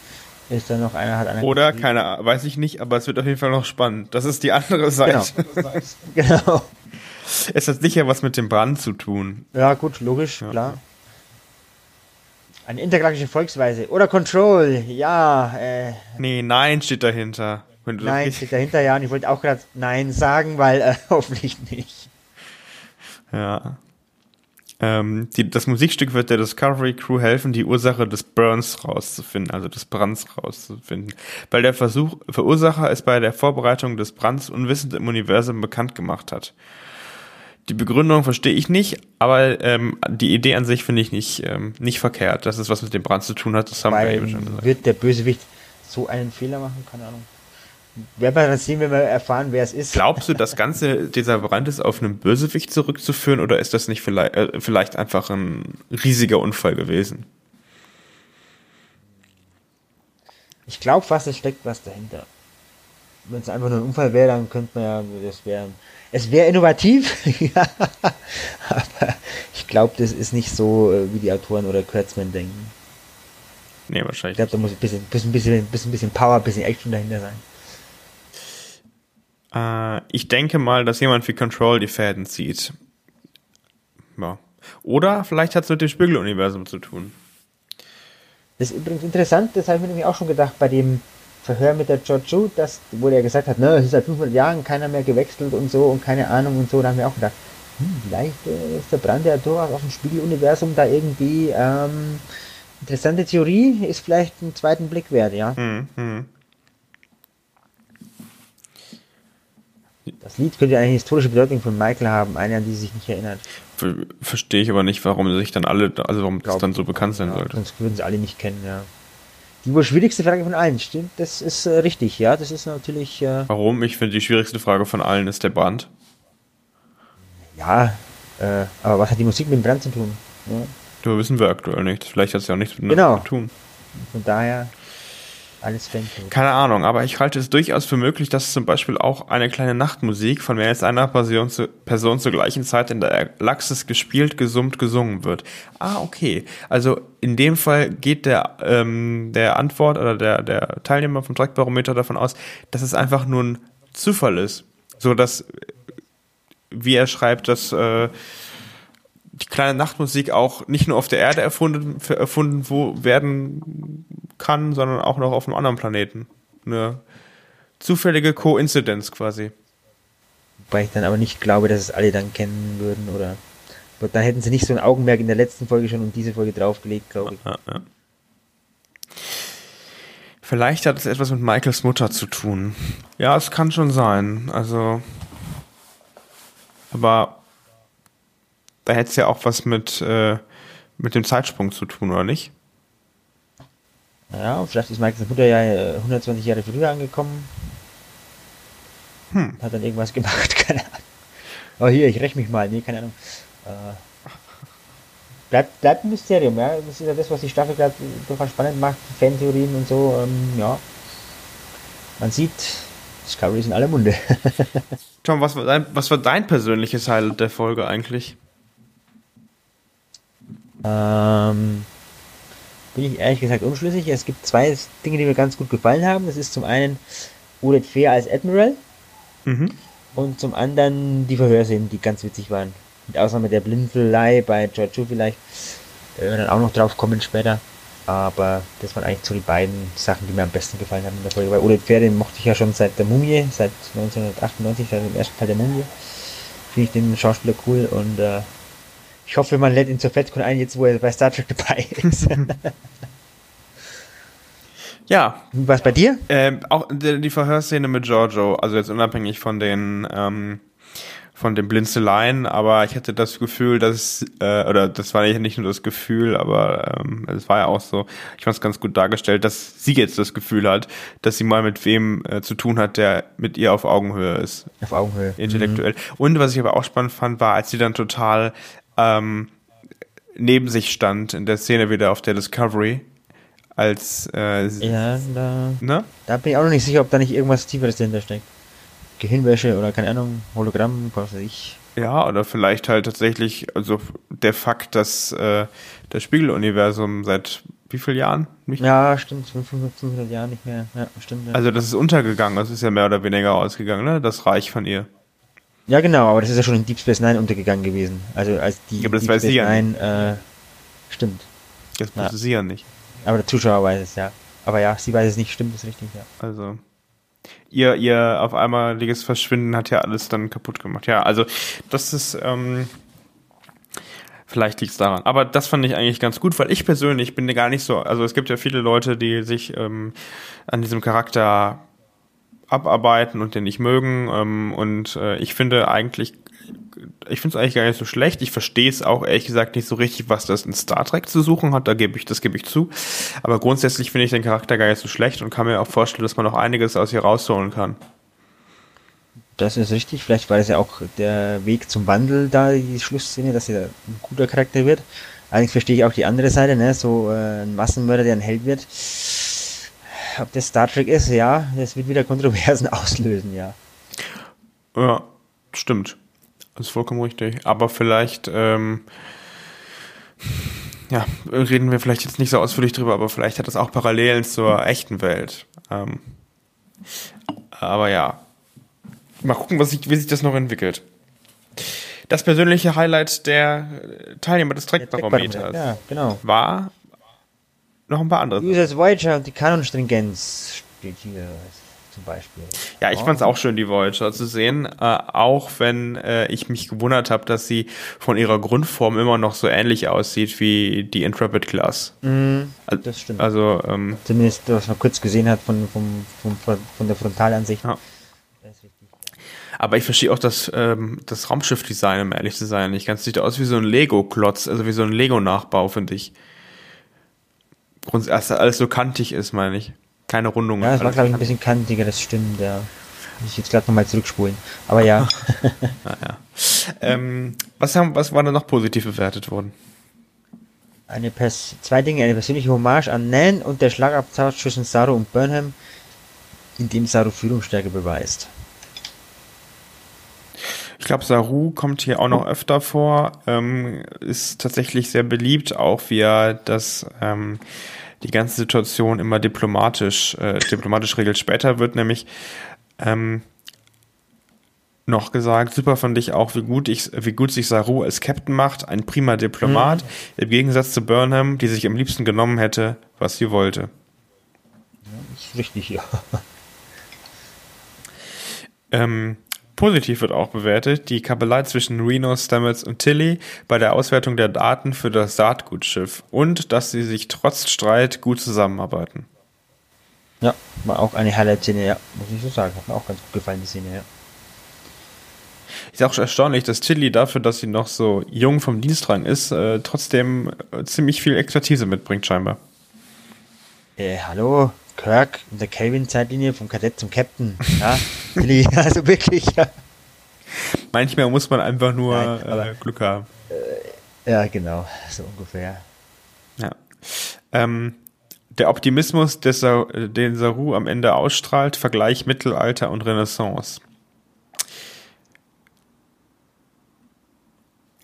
Ist da noch einer, hat einer. Oder, keine weiß ich nicht, aber es wird auf jeden Fall noch spannend. Das ist die andere Seite. Genau. genau. Es hat sicher was mit dem Brand zu tun. Ja, gut, logisch, ja. klar. Eine intergalaktische Volksweise. Oder Control, ja. Äh, nee, nein steht dahinter. nein steht dahinter, ja. Und ich wollte auch gerade Nein sagen, weil äh, hoffentlich nicht. Ja. Ähm, die, das Musikstück wird der Discovery Crew helfen, die Ursache des Burns rauszufinden, also des Brands rauszufinden. Weil der Versuch, Verursacher es bei der Vorbereitung des Brands unwissend im Universum bekannt gemacht hat. Die Begründung verstehe ich nicht, aber ähm, die Idee an sich finde ich nicht, ähm, nicht verkehrt, dass es was mit dem Brand zu tun hat. Das haben wir eben schon gesagt. Wird der Bösewicht so einen Fehler machen? Keine Ahnung. Werden wir dann sehen, wenn wir erfahren, wer es ist. Glaubst du, das Ganze, dieser Brand ist auf einen Bösewicht zurückzuführen oder ist das nicht vielleicht, äh, vielleicht einfach ein riesiger Unfall gewesen? Ich glaube fast, es steckt was dahinter. Wenn es einfach nur ein Unfall wäre, dann könnte man ja, das wäre, es wäre innovativ, ja, aber ich glaube, das ist nicht so, äh, wie die Autoren oder Kurtzman denken. Nee, wahrscheinlich. Ich glaube, da muss ein bisschen, bisschen, bisschen, bisschen, bisschen Power, ein bisschen Action dahinter sein. Äh, ich denke mal, dass jemand wie Control die Fäden zieht. Ja. Oder vielleicht hat es mit dem Spiegeluniversum zu tun. Das ist übrigens interessant, das habe ich mir nämlich auch schon gedacht bei dem Verhör mit der George dass, wo der gesagt hat, ne, es ist seit 500 Jahren keiner mehr gewechselt und so und keine Ahnung und so, da haben wir auch gedacht, hm, vielleicht äh, ist der Brand ja durchaus auf dem Spiegeluniversum da irgendwie, ähm, interessante Theorie, ist vielleicht einen zweiten Blick wert, ja. Mhm. mhm. Das Lied könnte eine historische Bedeutung von Michael haben, eine, an die sich nicht erinnert. Verstehe ich aber nicht, warum sich dann alle, also warum Glaub, das dann so bekannt sein ja, sollte. Sonst würden sie alle nicht kennen, ja. Die wohl schwierigste Frage von allen, stimmt? Das ist äh, richtig, ja. Das ist natürlich. Äh, warum? Ich finde, die schwierigste Frage von allen ist der Brand. Ja, äh, aber was hat die Musik mit dem Brand zu tun? Ja. Du wissen wir aktuell nicht. Vielleicht hat es ja auch nichts mit genau. zu tun. Von daher. Alles Fantasy. Keine Ahnung, aber ich halte es durchaus für möglich, dass zum Beispiel auch eine kleine Nachtmusik von mehr als einer Person, zu, Person zur gleichen Zeit in der Galaxis gespielt, gesummt, gesungen wird. Ah, okay. Also in dem Fall geht der, ähm, der Antwort oder der, der Teilnehmer vom Trackbarometer davon aus, dass es einfach nur ein Zufall ist. So dass, wie er schreibt, dass äh, die kleine Nachtmusik auch nicht nur auf der Erde erfunden, erfunden wo werden kann, sondern auch noch auf einem anderen Planeten. Eine zufällige Koinzidenz quasi. Wobei ich dann aber nicht glaube, dass es alle dann kennen würden oder dann hätten sie nicht so ein Augenmerk in der letzten Folge schon und diese Folge draufgelegt, glaube ich. Ja, ja. Vielleicht hat es etwas mit Michaels Mutter zu tun. Ja, es kann schon sein. Also, aber da hätte es ja auch was mit, äh, mit dem Zeitsprung zu tun, oder nicht? Ja, vielleicht ist Michaels Mutter ja 120 äh, Jahre früher angekommen. Hm. Hat dann irgendwas gemacht, keine Ahnung. Oh, hier, ich räche mich mal. Nee, keine Ahnung. Äh, bleibt, bleibt ein Mysterium, ja. Das ist ja das, was die Staffel gerade durchaus spannend macht. Fantheorien und so, ähm, ja. Man sieht, Discovery ist in aller Munde. Tom, was war, dein, was war dein persönliches Highlight der Folge eigentlich? Ähm, bin ich ehrlich gesagt unschlüssig. Es gibt zwei Dinge, die mir ganz gut gefallen haben. Das ist zum einen Udet Fair als Admiral mhm. und zum anderen die Verhörszenen, die ganz witzig waren. Mit Ausnahme der Blinzelei bei George vielleicht. Da werden wir dann auch noch drauf kommen später. Aber das waren eigentlich so die beiden Sachen, die mir am besten gefallen haben in der Folge. Weil Udet Fair, den mochte ich ja schon seit der Mumie, seit 1998, seit dem ersten Teil der Mumie. Finde ich den Schauspieler cool und äh, ich hoffe, man lädt ihn zur FedCon ein, jetzt wo er bei Star Trek dabei ist. ja. Was bei dir? Ähm, auch die, Verhörszene mit Giorgio, also jetzt unabhängig von den ähm, von den Blinzeleien, aber ich hatte das Gefühl, dass, äh, oder das war ja nicht nur das Gefühl, aber ähm, es war ja auch so, ich fand es ganz gut dargestellt, dass sie jetzt das Gefühl hat, dass sie mal mit wem äh, zu tun hat, der mit ihr auf Augenhöhe ist. Auf Augenhöhe. Intellektuell. Mhm. Und was ich aber auch spannend fand, war, als sie dann total ähm, neben sich stand in der Szene wieder auf der Discovery. Als äh, ja, da, ne? da bin ich auch noch nicht sicher, ob da nicht irgendwas Tieferes dahinter steckt. Gehirnwäsche oder keine Ahnung, Hologramm, was weiß ich. Ja, oder vielleicht halt tatsächlich, also der Fakt, dass äh, das Spiegeluniversum seit wie vielen Jahren? Nicht ja, stimmt, 500, 500 Jahren nicht mehr. Ja, stimmt. Ja. Also das ist untergegangen, das ist ja mehr oder weniger ausgegangen, ne? Das Reich von ihr. Ja, genau, aber das ist ja schon in Deep Space Nine untergegangen gewesen. Also als die ja, aber das Deep weiß Space ja Nine, äh, stimmt. Das wusste ja. sie ja nicht. Aber der Zuschauer weiß es, ja. Aber ja, sie weiß es nicht, stimmt das richtig, ja. Also ihr, ihr auf einmaliges Verschwinden hat ja alles dann kaputt gemacht. Ja, also das ist, ähm, vielleicht liegt es daran. Aber das fand ich eigentlich ganz gut, weil ich persönlich bin gar nicht so, also es gibt ja viele Leute, die sich ähm, an diesem Charakter abarbeiten und den nicht mögen. Ähm, und äh, ich finde eigentlich, ich finde es eigentlich gar nicht so schlecht. Ich verstehe es auch ehrlich gesagt nicht so richtig, was das in Star Trek zu suchen hat. Da gebe ich, das gebe ich zu. Aber grundsätzlich finde ich den Charakter gar nicht so schlecht und kann mir auch vorstellen, dass man noch einiges aus ihr rausholen kann. Das ist richtig. Vielleicht war das ja auch der Weg zum Wandel da, die Schlussszene, dass er ein guter Charakter wird. Allerdings verstehe ich auch die andere Seite, ne? so äh, ein Massenmörder, der ein Held wird ob das Star Trek ist, ja, das wird wieder Kontroversen auslösen, ja. Ja, stimmt. Das ist vollkommen richtig. Aber vielleicht, ähm, ja, reden wir vielleicht jetzt nicht so ausführlich drüber, aber vielleicht hat das auch Parallelen zur echten Welt. Ähm, aber ja, mal gucken, was sich, wie sich das noch entwickelt. Das persönliche Highlight der Teilnehmer des Trackbarometers ja, genau. war noch ein paar andere. USS Voyager und die Kanonstringenz steht hier zum Beispiel. Ja, ich oh. fand es auch schön, die Voyager zu sehen, äh, auch wenn äh, ich mich gewundert habe, dass sie von ihrer Grundform immer noch so ähnlich aussieht wie die Intrepid Class. Mm, das stimmt. Also ähm, zumindest was man kurz gesehen hat von, von, von, von der Frontalansicht. Ja. Aber ich verstehe auch das, ähm, das Raumschiff-Design, um ehrlich zu sein. Ich ganz sieht aus wie so ein Lego-Klotz, also wie so ein Lego-Nachbau, finde ich grundsätzlich alles so kantig ist, meine ich. Keine Rundungen. Ja, es war, glaube ich, ein bisschen kantiger, das stimmt, ja. Muss ich jetzt gerade nochmal zurückspulen. Aber ja. naja. Ähm, was, haben, was war da noch positiv bewertet worden? eine Pers zwei Dinge, eine persönliche Hommage an Nan und der Schlagabtausch zwischen Saru und Burnham, in dem Saru Führungsstärke beweist. Ich glaube, Saru kommt hier auch noch öfter vor, ähm, ist tatsächlich sehr beliebt, auch wie er das ähm, die ganze Situation immer diplomatisch, äh, diplomatisch regelt. Später wird nämlich ähm, noch gesagt, super fand ich auch, wie gut, ich, wie gut sich Saru als Captain macht, ein prima Diplomat, mhm. im Gegensatz zu Burnham, die sich am liebsten genommen hätte, was sie wollte. Ja, ist richtig, ja. Ähm, positiv wird auch bewertet die Kabelei zwischen Reno, Stamets und Tilly bei der Auswertung der Daten für das Saatgutschiff und dass sie sich trotz Streit gut zusammenarbeiten. Ja, war auch eine Highlight-Szene, ja, muss ich so sagen. Hat mir auch ganz gut gefallen, die Szene, ja. Ist auch erstaunlich, dass Tilly dafür, dass sie noch so jung vom Dienstrang ist, äh, trotzdem äh, ziemlich viel Expertise mitbringt, scheinbar. Äh, hallo, Kirk in der Kelvin-Zeitlinie vom Kadett zum Captain. Ja, also wirklich, ja. Manchmal muss man einfach nur Nein, aber, äh, Glück haben. Äh, ja, genau, so ungefähr. Ja. Ähm, der Optimismus, den Saru am Ende ausstrahlt, Vergleich Mittelalter und Renaissance.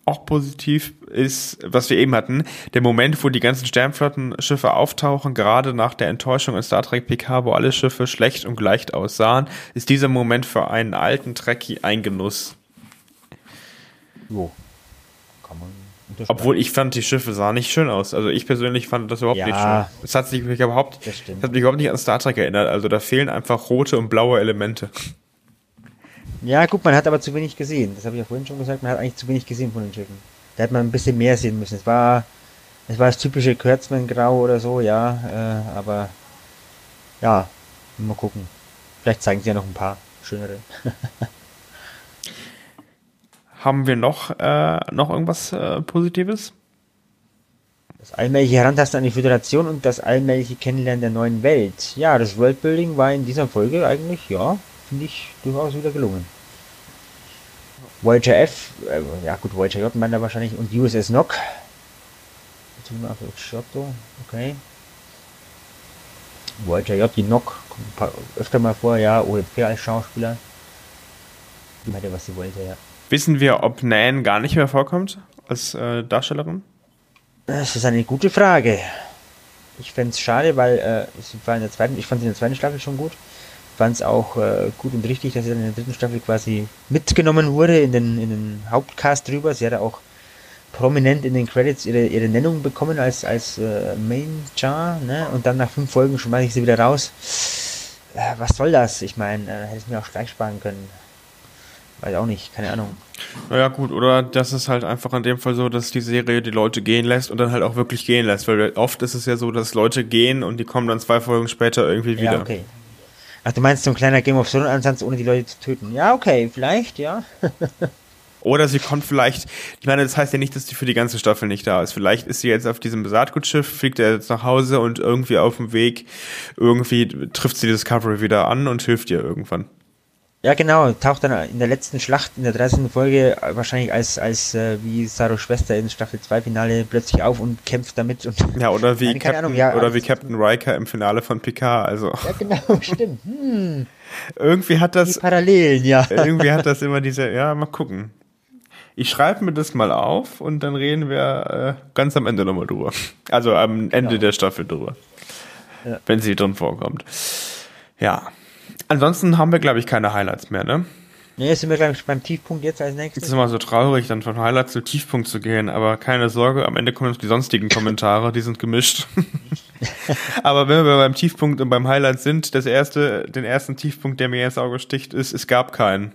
Auch positiv ist, was wir eben hatten, der Moment, wo die ganzen Sternflottenschiffe auftauchen, gerade nach der Enttäuschung in Star Trek PK, wo alle Schiffe schlecht und gleich aussahen, ist dieser Moment für einen alten Trekkie ein Genuss. Jo. Kann man obwohl ich fand, die Schiffe sahen nicht schön aus. Also ich persönlich fand das überhaupt ja, nicht schön. Es hat sich überhaupt, das hat mich überhaupt nicht an Star Trek erinnert. Also da fehlen einfach rote und blaue Elemente. Ja, gut, man hat aber zu wenig gesehen. Das habe ich ja vorhin schon gesagt. Man hat eigentlich zu wenig gesehen von den Schiffen. Da hätte man ein bisschen mehr sehen müssen. Es war, es war das typische Kurtzman-Grau oder so, ja. Äh, aber ja, mal gucken. Vielleicht zeigen sie ja noch ein paar schönere. Haben wir noch, äh, noch irgendwas äh, Positives? Das allmähliche Herantasten an die Föderation und das allmähliche Kennenlernen der neuen Welt. Ja, das Worldbuilding war in dieser Folge eigentlich, ja, finde ich durchaus wieder gelungen. Voyager F, äh, ja gut, Voyager J meint er wahrscheinlich, und USS Nock. Okay. Voyager J, die Nock, kommt öfter mal vor, ja, OFP als Schauspieler. Die meinte, was sie wollte, ja. Wissen wir, ob Nan gar nicht mehr vorkommt als äh, Darstellerin? Das ist eine gute Frage. Ich fände es schade, weil äh, sie war in der zweiten, ich fand sie in der zweiten Staffel schon gut fand es auch äh, gut und richtig, dass sie dann in der dritten Staffel quasi mitgenommen wurde in den, in den Hauptcast drüber. Sie hat auch prominent in den Credits ihre, ihre Nennung bekommen als, als äh, Main Jar, ne? Und dann nach fünf Folgen schmeiße ich sie wieder raus. Äh, was soll das? Ich meine, äh, hätte ich mir auch gleich sparen können. Weiß auch nicht, keine Ahnung. Naja, gut, oder das ist halt einfach in dem Fall so, dass die Serie die Leute gehen lässt und dann halt auch wirklich gehen lässt, weil oft ist es ja so, dass Leute gehen und die kommen dann zwei Folgen später irgendwie wieder. Ja, okay. Ach, du meinst so ein kleiner Game of Thrones Ansatz, ohne die Leute zu töten? Ja, okay, vielleicht, ja. Oder sie kommt vielleicht, ich meine, das heißt ja nicht, dass sie für die ganze Staffel nicht da ist. Vielleicht ist sie jetzt auf diesem Saatgutschiff, fliegt er jetzt nach Hause und irgendwie auf dem Weg, irgendwie trifft sie die Discovery wieder an und hilft ihr irgendwann. Ja, genau, taucht dann in der letzten Schlacht, in der 13. Folge, wahrscheinlich als, als äh, wie Saros Schwester in Staffel 2 Finale plötzlich auf und kämpft damit. Und ja, oder wie, Nein, Captain, Ahnung, ja, oder wie Captain Riker im Finale von Picard, also. Ja, genau, stimmt. Hm. irgendwie hat das. Die Parallelen, ja. irgendwie hat das immer diese, ja, mal gucken. Ich schreibe mir das mal auf und dann reden wir äh, ganz am Ende nochmal drüber. Also am Ende genau. der Staffel drüber. Ja. Wenn sie drin vorkommt. Ja. Ansonsten haben wir, glaube ich, keine Highlights mehr, ne? Ne, jetzt sind wir, glaube ich, beim Tiefpunkt jetzt als nächstes. Es ist immer so traurig, dann von Highlights zu Tiefpunkt zu gehen, aber keine Sorge, am Ende kommen die sonstigen Kommentare, die sind gemischt. aber wenn wir beim Tiefpunkt und beim Highlight sind, das erste, den ersten Tiefpunkt, der mir ins Auge sticht, ist, es gab keinen.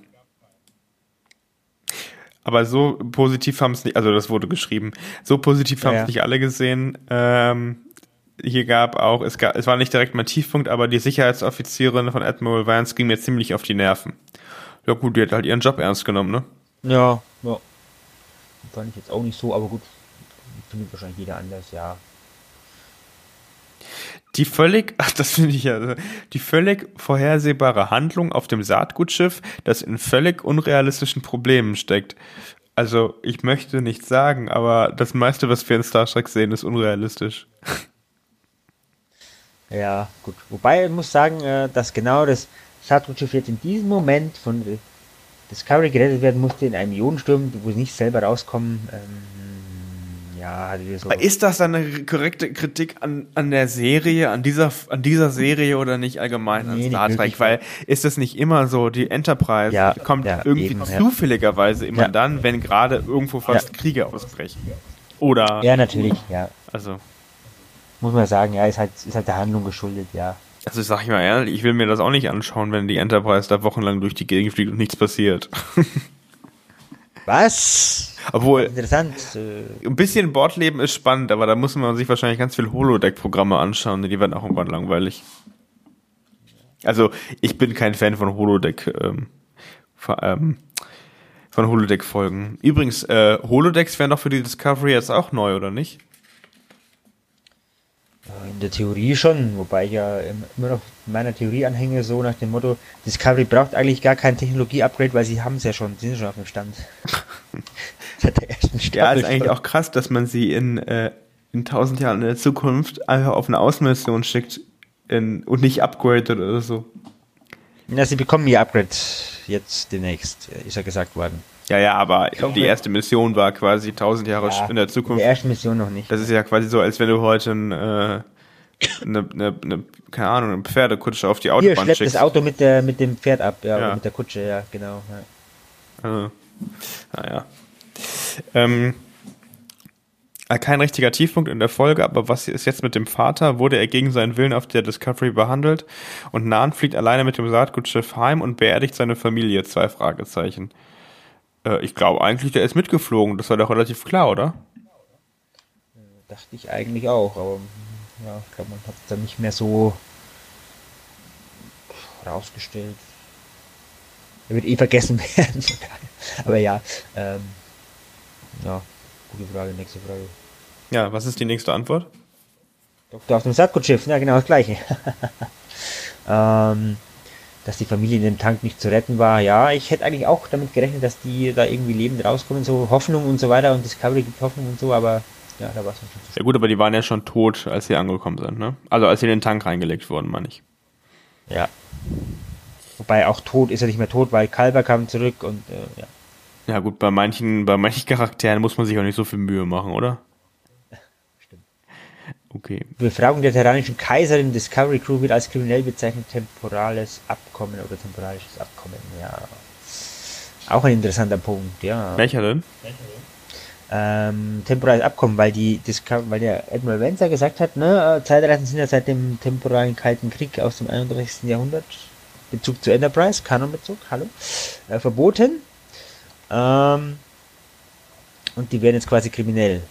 Aber so positiv haben es nicht, also das wurde geschrieben, so positiv haben es ja. nicht alle gesehen. Ähm, hier gab auch, es, gab, es war nicht direkt mein Tiefpunkt, aber die Sicherheitsoffizierin von Admiral Vance ging mir ziemlich auf die Nerven. Ja gut, die hat halt ihren Job ernst genommen, ne? Ja, ja. Fand ich jetzt auch nicht so, aber gut, findet wahrscheinlich jeder anders, ja. Die völlig, ach, das finde ich ja, die völlig vorhersehbare Handlung auf dem Saatgutschiff, das in völlig unrealistischen Problemen steckt. Also, ich möchte nichts sagen, aber das meiste, was wir in Star Trek sehen, ist unrealistisch. Ja, gut. Wobei ich muss sagen, äh, dass genau das Schiff jetzt in diesem Moment von Discovery gerettet werden musste in einem Ionensturm, wo sie nicht selber rauskommen. Ähm, ja, so. Ist das dann eine korrekte Kritik an, an der Serie, an dieser, an dieser Serie oder nicht allgemein an Star Trek? Weil ist es nicht immer so, die Enterprise ja, kommt ja, irgendwie eben, zufälligerweise immer dann, wenn gerade irgendwo fast Kriege ausbrechen. Oder. Ja, natürlich, ja. Also muss man sagen, ja, ist halt, ist halt der Handlung geschuldet, ja. Also sag ich mal ehrlich, ich will mir das auch nicht anschauen, wenn die Enterprise da wochenlang durch die Gegend fliegt und nichts passiert. Was? Obwohl, interessant. Äh. Ein bisschen Bordleben ist spannend, aber da muss man sich wahrscheinlich ganz viel Holodeck-Programme anschauen, die werden auch irgendwann langweilig. Also, ich bin kein Fan von Holodeck, ähm, ähm, von Holodeck-Folgen. Übrigens, äh, Holodecks wären doch für die Discovery jetzt auch neu, oder nicht? In der Theorie schon, wobei ich ja immer noch meiner Theorie anhänge, so nach dem Motto, Discovery braucht eigentlich gar kein Technologie-Upgrade, weil sie haben es ja schon, sie sind schon auf dem Stand. Seit der ersten Staffel. Ja, ist eigentlich auch krass, dass man sie in, äh, in tausend Jahren in der Zukunft einfach auf eine Außenmission schickt in, und nicht upgradet oder so. Ja, sie bekommen ihr Upgrade jetzt demnächst, ist ja gesagt worden. Ja, ja, aber die erste Mission war quasi tausend Jahre ja, in der Zukunft. Die erste Mission noch nicht. Das ist ja quasi so, als wenn du heute ein, äh, eine, eine, eine, keine Ahnung, eine Pferdekutsche auf die Autobahn Hier, schleppt schickst. das Auto mit, der, mit dem Pferd ab, ja, ja. mit der Kutsche, ja, genau. Ja. Also, naja. Ähm, äh, kein richtiger Tiefpunkt in der Folge, aber was ist jetzt mit dem Vater? Wurde er gegen seinen Willen auf der Discovery behandelt? Und Nahn fliegt alleine mit dem Saatgutschiff heim und beerdigt seine Familie? Zwei Fragezeichen. Äh, ich glaube eigentlich, der ist mitgeflogen. Das war doch relativ klar, oder? Dachte ich eigentlich auch, aber ja, ich glaube, man hat es dann nicht mehr so rausgestellt. Er wird eh vergessen werden. aber ja, ähm, ja, gute Frage, nächste Frage. Ja, was ist die nächste Antwort? Doktor auf dem Saatgutschiff, ja genau das gleiche. ähm, dass die Familie in dem Tank nicht zu retten war. Ja, ich hätte eigentlich auch damit gerechnet, dass die da irgendwie lebend rauskommen, so Hoffnung und so weiter und Discovery gibt Hoffnung und so, aber ja, da war es schon zu Ja gut, aber die waren ja schon tot, als sie angekommen sind, ne? Also als sie in den Tank reingelegt wurden, meine ich. Ja. Wobei auch tot ist er nicht mehr tot, weil Kalber kam zurück und äh, ja. Ja gut, bei manchen, bei manchen Charakteren muss man sich auch nicht so viel Mühe machen, oder? Okay. Befragung der terranischen Kaiserin Discovery Crew wird als kriminell bezeichnet temporales Abkommen oder temporalisches Abkommen, ja. Auch ein interessanter Punkt, ja. Welcher denn? Ähm, temporales Abkommen, weil die Discovery, weil der Admiral Wenzer gesagt hat, ne, Zeitreisen sind ja seit dem temporalen Kalten Krieg aus dem 31. Jahrhundert, Bezug zu Enterprise, Kanonbezug, hallo, äh, verboten. Ähm, und die werden jetzt quasi kriminell.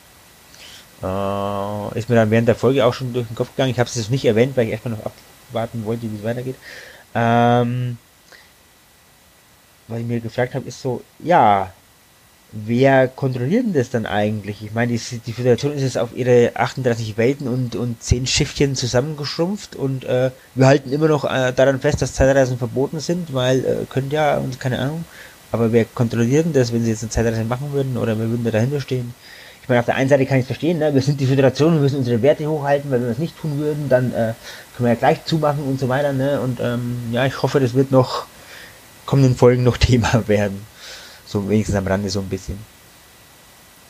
Äh, ist mir dann während der Folge auch schon durch den Kopf gegangen. Ich habe es jetzt nicht erwähnt, weil ich erstmal noch abwarten wollte, wie es weitergeht. Ähm, was ich mir gefragt habe, ist so, ja, wer kontrolliert denn das dann eigentlich? Ich meine, die, die Föderation ist jetzt auf ihre 38 Welten und, und 10 Schiffchen zusammengeschrumpft und äh, wir halten immer noch äh, daran fest, dass Zeitreisen verboten sind, weil äh, können ja und keine Ahnung. Aber wer kontrolliert denn das, wenn sie jetzt eine Zeitreise machen würden oder wer würden da dahinter stehen? ich meine, auf der einen Seite kann ich es verstehen, ne? wir sind die Föderation, wir müssen unsere Werte hochhalten, weil wenn wir das nicht tun würden, dann äh, können wir ja gleich zumachen und so weiter. Ne? Und ähm, ja, ich hoffe, das wird noch kommenden Folgen noch Thema werden. So wenigstens am Rande so ein bisschen.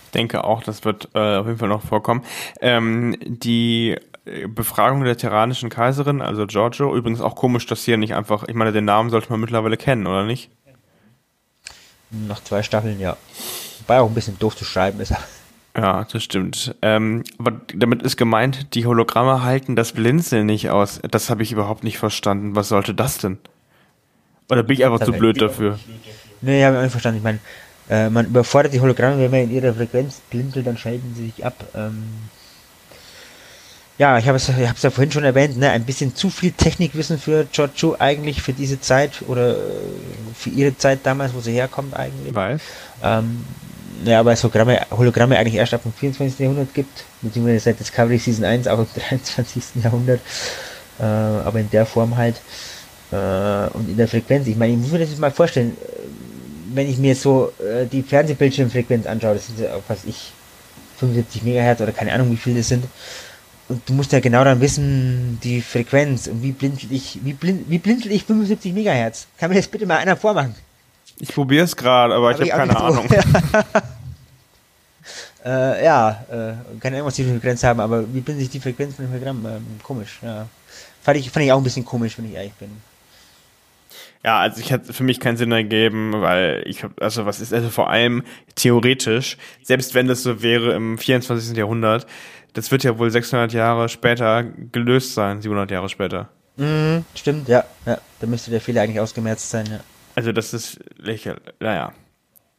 Ich denke auch, das wird äh, auf jeden Fall noch vorkommen. Ähm, die äh, Befragung der terranischen Kaiserin, also Giorgio, übrigens auch komisch, dass hier nicht einfach, ich meine, den Namen sollte man mittlerweile kennen, oder nicht? Nach zwei Staffeln, ja. Wobei auch ein bisschen doof zu schreiben ist. Ja, das stimmt. Ähm, aber damit ist gemeint, die Hologramme halten das Blinzeln nicht aus. Das habe ich überhaupt nicht verstanden. Was sollte das denn? Oder bin ich einfach zu blöd dafür? Nee, habe ich auch nicht verstanden. Ich meine, äh, man überfordert die Hologramme, wenn man in ihrer Frequenz blinzelt, dann schalten sie sich ab. Ähm ja, ich habe es, ich habe es ja vorhin schon erwähnt, ne, ein bisschen zu viel Technikwissen für Giorgio eigentlich für diese Zeit oder äh, für ihre Zeit damals, wo sie herkommt eigentlich. Weiß. Ähm, ja, weil es Hologramme, Hologramme eigentlich erst ab dem 24. Jahrhundert gibt, beziehungsweise seit Discovery Season 1 auch im 23. Jahrhundert, äh, aber in der Form halt äh, und in der Frequenz. Ich meine, ich muss mir das jetzt mal vorstellen, wenn ich mir so äh, die Fernsehbildschirmfrequenz anschaue, das sind ja, was ich, 75 Megahertz oder keine Ahnung, wie viel das sind. Und du musst ja genau dann wissen, die Frequenz und wie blinzel ich, wie, blind, wie blinzel ich 75 Megahertz. Kann mir das bitte mal einer vormachen? Ich probiere es gerade, aber, aber, ich habe keine Ahnung. äh, ja, äh, keine Ahnung, was die Frequenz haben, aber wie blinzel ich die Frequenz von dem Programm? Ähm, komisch, ja. Fand ich, fand ich auch ein bisschen komisch, wenn ich ehrlich bin. Ja, also ich hätte für mich keinen Sinn ergeben, weil ich habe, also was ist also vor allem theoretisch, selbst wenn das so wäre im 24. Jahrhundert, das wird ja wohl 600 Jahre später gelöst sein, 700 Jahre später. Mhm, stimmt, ja, ja, da müsste der Fehler eigentlich ausgemerzt sein, ja. Also das ist lächerlich, naja.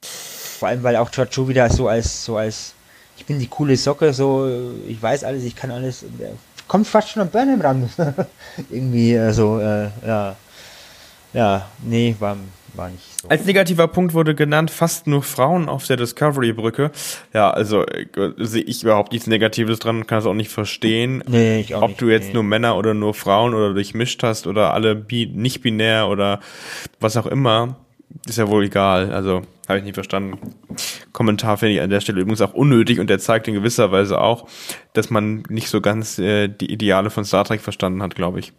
Vor allem, weil auch Chachu wieder so als, so als, ich bin die coole Socke, so, ich weiß alles, ich kann alles, kommt fast schon am Burnham ran. Irgendwie, also, äh, ja. Ja, nee, war, war nicht so. Als negativer Punkt wurde genannt, fast nur Frauen auf der Discovery-Brücke. Ja, also äh, sehe ich überhaupt nichts Negatives dran, kann es auch nicht verstehen. Nee, ich auch Ob nicht, du jetzt nee. nur Männer oder nur Frauen oder durchmischt hast oder alle bi nicht binär oder was auch immer, ist ja wohl egal. Also, habe ich nicht verstanden. Kommentar finde ich an der Stelle übrigens auch unnötig und der zeigt in gewisser Weise auch, dass man nicht so ganz äh, die Ideale von Star Trek verstanden hat, glaube ich.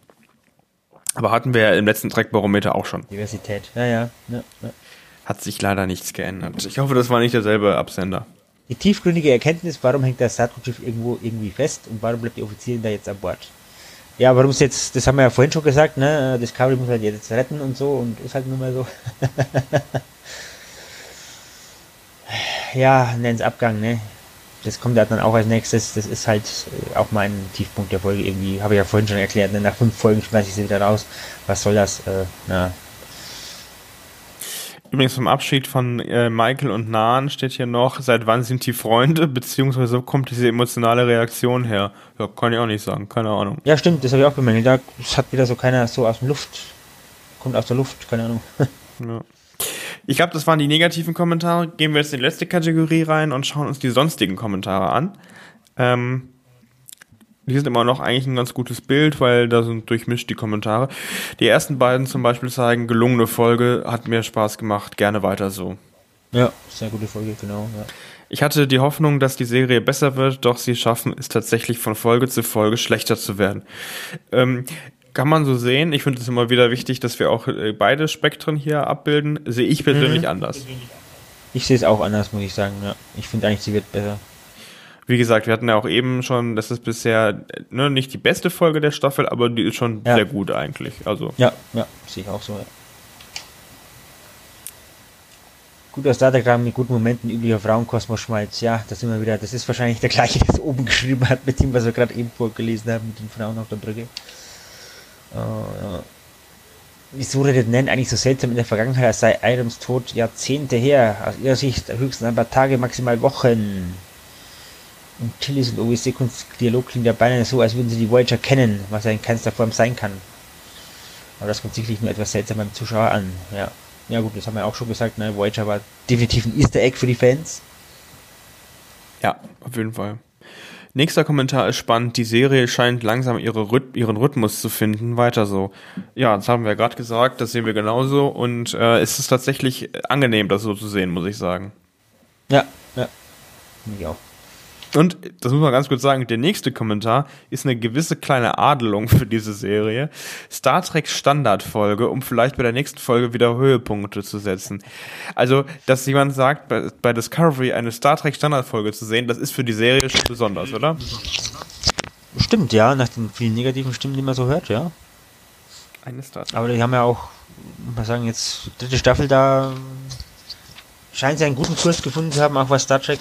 Aber hatten wir ja im letzten Trackbarometer auch schon. Diversität, ja, ja, ja, ja. Hat sich leider nichts geändert. Ich hoffe, das war nicht derselbe Absender. Die tiefgründige Erkenntnis, warum hängt das Star-Schiff irgendwo irgendwie fest und warum bleibt die Offizierin da jetzt an Bord? Ja, warum es jetzt, das haben wir ja vorhin schon gesagt, ne? Discovery muss halt jetzt retten und so und ist halt nun mal so. ja, nenn's Abgang, ne? Das kommt halt dann auch als nächstes. Das ist halt auch mein Tiefpunkt der Folge irgendwie. Habe ich ja vorhin schon erklärt. Ne? Nach fünf Folgen schmeiße ich sie wieder raus. Was soll das? Äh, na. Übrigens vom Abschied von äh, Michael und Nahen steht hier noch, seit wann sind die Freunde, beziehungsweise kommt diese emotionale Reaktion her? Ja, kann ich auch nicht sagen, keine Ahnung. Ja, stimmt, das habe ich auch bemängelt. Das hat wieder so keiner so aus dem Luft, kommt aus der Luft, keine Ahnung. ja. Ich glaube, das waren die negativen Kommentare. Gehen wir jetzt in die letzte Kategorie rein und schauen uns die sonstigen Kommentare an. Ähm, die sind immer noch eigentlich ein ganz gutes Bild, weil da sind durchmischt die Kommentare. Die ersten beiden zum Beispiel zeigen, gelungene Folge, hat mir Spaß gemacht, gerne weiter so. Ja, sehr gute Folge, genau. Ja. Ich hatte die Hoffnung, dass die Serie besser wird, doch sie schaffen es tatsächlich von Folge zu Folge schlechter zu werden. Ähm, kann man so sehen. Ich finde es immer wieder wichtig, dass wir auch äh, beide Spektren hier abbilden. Sehe ich persönlich mhm. anders. Ich sehe es auch anders, muss ich sagen. Ja. Ich finde eigentlich, sie wird besser. Wie gesagt, wir hatten ja auch eben schon, das ist bisher ne, nicht die beste Folge der Staffel, aber die ist schon ja. sehr gut eigentlich. Also. Ja, ja, sehe ich auch so. Ja. Guter Startergramm mit guten Momenten, üblicher Frauenkosmos-Schmalz. Ja, das sind wir wieder. Das ist wahrscheinlich der gleiche, der es oben geschrieben hat, mit dem, was wir gerade eben vorgelesen haben, mit den Frauen auf der Brücke. Uh, wieso redet Nen eigentlich so seltsam in der Vergangenheit, als sei Irams Tod Jahrzehnte her? Aus ihrer Sicht höchstens ein paar Tage, maximal Wochen. Und Tillys und OWC Dialog klingt ja beinahe so, als würden sie die Voyager kennen, was ja in keinster Form sein kann. Aber das kommt sicherlich nur etwas seltsam beim Zuschauer an. Ja, ja gut, das haben wir auch schon gesagt, ne? Voyager war definitiv ein Easter Egg für die Fans. Ja, auf jeden Fall. Nächster Kommentar ist spannend. Die Serie scheint langsam ihre Rhyth ihren Rhythmus zu finden. Weiter so. Ja, das haben wir ja gerade gesagt. Das sehen wir genauso. Und äh, es ist tatsächlich angenehm, das so zu sehen, muss ich sagen. Ja, ja. Auch. Und das muss man ganz kurz sagen, der nächste Kommentar ist eine gewisse kleine Adelung für diese Serie. Star Trek Standardfolge, um vielleicht bei der nächsten Folge wieder Höhepunkte zu setzen. Also, dass jemand sagt, bei, bei Discovery eine Star Trek Standardfolge zu sehen, das ist für die Serie schon besonders, oder? Stimmt, ja, nach den vielen negativen Stimmen, die man so hört, ja. Eine Star Trek. Aber die haben ja auch, man sagen, jetzt dritte Staffel da scheint sie einen guten Kurs gefunden zu haben, auch was Star Trek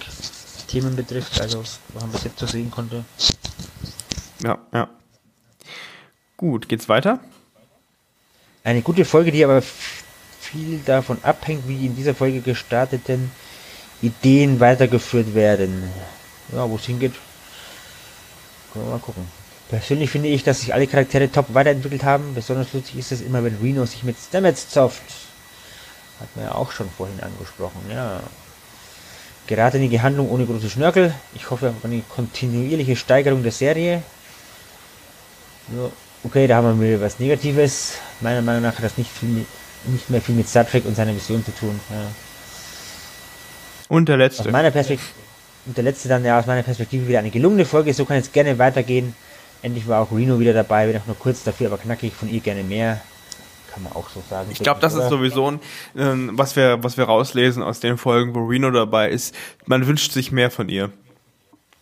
Themen betrifft, also was man bis jetzt so sehen konnte. Ja, ja. Gut, geht's weiter? Eine gute Folge, die aber viel davon abhängt, wie die in dieser Folge gestarteten Ideen weitergeführt werden. Ja, wo es hingeht, können wir mal gucken. Persönlich finde ich, dass sich alle Charaktere top weiterentwickelt haben. Besonders lustig ist es immer, wenn Reno sich mit Stamets zofft. Hat man ja auch schon vorhin angesprochen, ja geradlinige Handlung ohne große Schnörkel. Ich hoffe auf eine kontinuierliche Steigerung der Serie. Ja, okay, da haben wir wieder was Negatives. Meiner Meinung nach hat das nicht, viel mit, nicht mehr viel mit Star Trek und seiner Mission zu tun. Ja. Und der letzte. Aus meiner Perspektive, und der letzte dann ja aus meiner Perspektive wieder eine gelungene Folge, so kann es gerne weitergehen. Endlich war auch Reno wieder dabei, wenn auch nur kurz dafür, aber knackig von ihr gerne mehr. Kann man auch so sagen. Ich glaube, das ist sowieso ein, ähm, was wir, was wir rauslesen aus den Folgen, wo Reno dabei ist. Man wünscht sich mehr von ihr.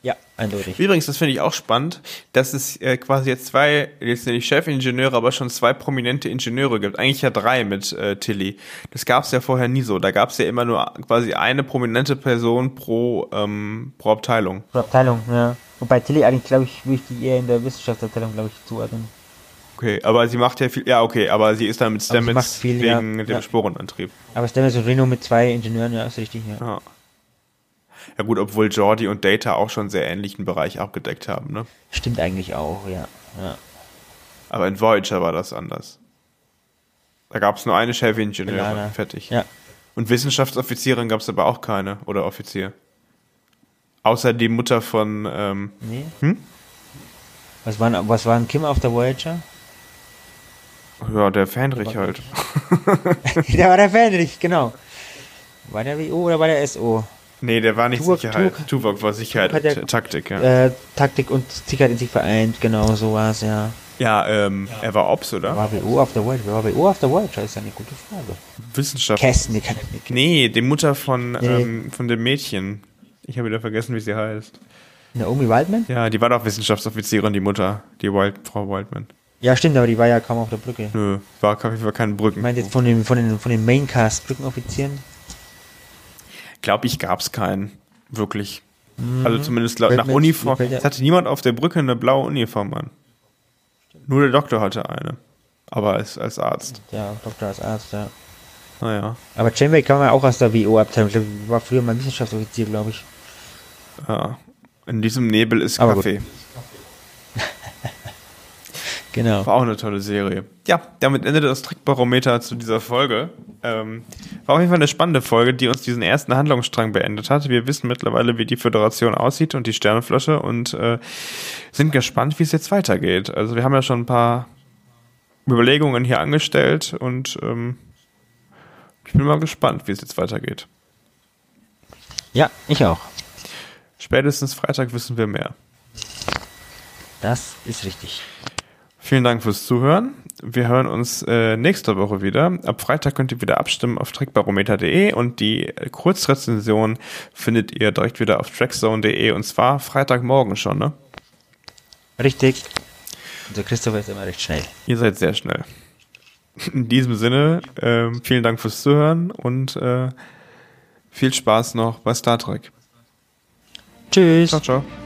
Ja, eindeutig. Übrigens, das finde ich auch spannend, dass es äh, quasi jetzt zwei, jetzt nicht Chefingenieure, aber schon zwei prominente Ingenieure gibt. Eigentlich ja drei mit äh, Tilly. Das gab es ja vorher nie so. Da gab es ja immer nur quasi eine prominente Person pro, ähm, pro Abteilung. Pro Abteilung, ja. Wobei Tilly eigentlich, glaube ich, würde ich die eher in der Wissenschaftsabteilung, glaube ich, zuordnen. Okay, aber sie macht ja viel, ja okay, aber sie ist dann mit Stamets viel, wegen ja, dem ja. Sporenantrieb. Aber Stamets und Reno mit zwei Ingenieuren, ja, ist richtig, ja. Ja. Ja gut, obwohl Jordi und Data auch schon sehr ähnlichen Bereich abgedeckt haben, ne? Stimmt eigentlich auch, ja. ja. Aber in Voyager war das anders. Da gab es nur eine Chefingenieurin, fertig. Ja. Und Wissenschaftsoffizierin gab es aber auch keine, oder Offizier. Außer die Mutter von, ähm, Nee. Hm? Was waren, was waren Kim auf der Voyager? Ja, der Fähnrich halt. der war der Fähnrich, genau. War der WO oder war der SO? Nee, der war nicht Tuvok- Sicherheit. Tuvok- Tuvok war Sicherheit Tuvok und ja- Taktik, ja. Äh, Taktik und Sicherheit in sich vereint, genau, so war es, ja. Ja, ähm, er war Ops, oder? War WO auf der Voyager? Wer war WO auf der Voyager? Ist ja eine gute Frage. Wissenschaft. Cass, nee, kann nicht. Nee, die Mutter von, Nee. ähm, von dem Mädchen. Ich habe wieder vergessen, wie sie heißt. Naomi Wildman? Ja, die war doch Wissenschaftsoffizierin, die Mutter, die Wild, Frau Wildman. Ja, stimmt, aber die war ja kaum auf der Brücke. Nö, war auf jeden Fall keine Brücken. Ich meinte jetzt von den, von den, von den Maincast-Brückenoffizieren. Glaube ich, gab es keinen. Wirklich. Also zumindest Fällt nach mir Uniform. mir fällt ja- Es hatte niemand auf der Brücke eine blaue Uniform an. Nur der Doktor hatte eine. Aber als, als Arzt. Ja, Doktor als Arzt, ja. Naja. Aber Janeway kam ja auch aus der WO-Abteilung. Ich glaub, die War früher mal Wissenschaftsoffizier, glaube ich. Ja. In diesem Nebel ist Aber gut. Genau. War auch eine tolle Serie. Ja, damit endet das Trickbarometer zu dieser Folge. Ähm, war auf jeden Fall eine spannende Folge, die uns diesen ersten Handlungsstrang beendet hat. Wir wissen mittlerweile, wie die Föderation aussieht und die Sternenflotte und äh, sind gespannt, wie es jetzt weitergeht. Also wir haben ja schon ein paar Überlegungen hier angestellt und ähm, ich bin mal gespannt, wie es jetzt weitergeht. Ja, ich auch. Spätestens Freitag wissen wir mehr. Das ist richtig. Vielen Dank fürs Zuhören. Wir hören uns äh, nächste Woche wieder. Ab Freitag könnt ihr wieder abstimmen auf trackbarometer.de und die äh, Kurzrezension findet ihr direkt wieder auf trackzone.de und zwar Freitagmorgen schon, ne? Richtig. Der Christopher ist immer recht schnell. Ihr seid sehr schnell. In diesem Sinne, ähm, vielen Dank fürs Zuhören und äh, viel Spaß noch bei Star Trek. Tschüss. Ciao, ciao.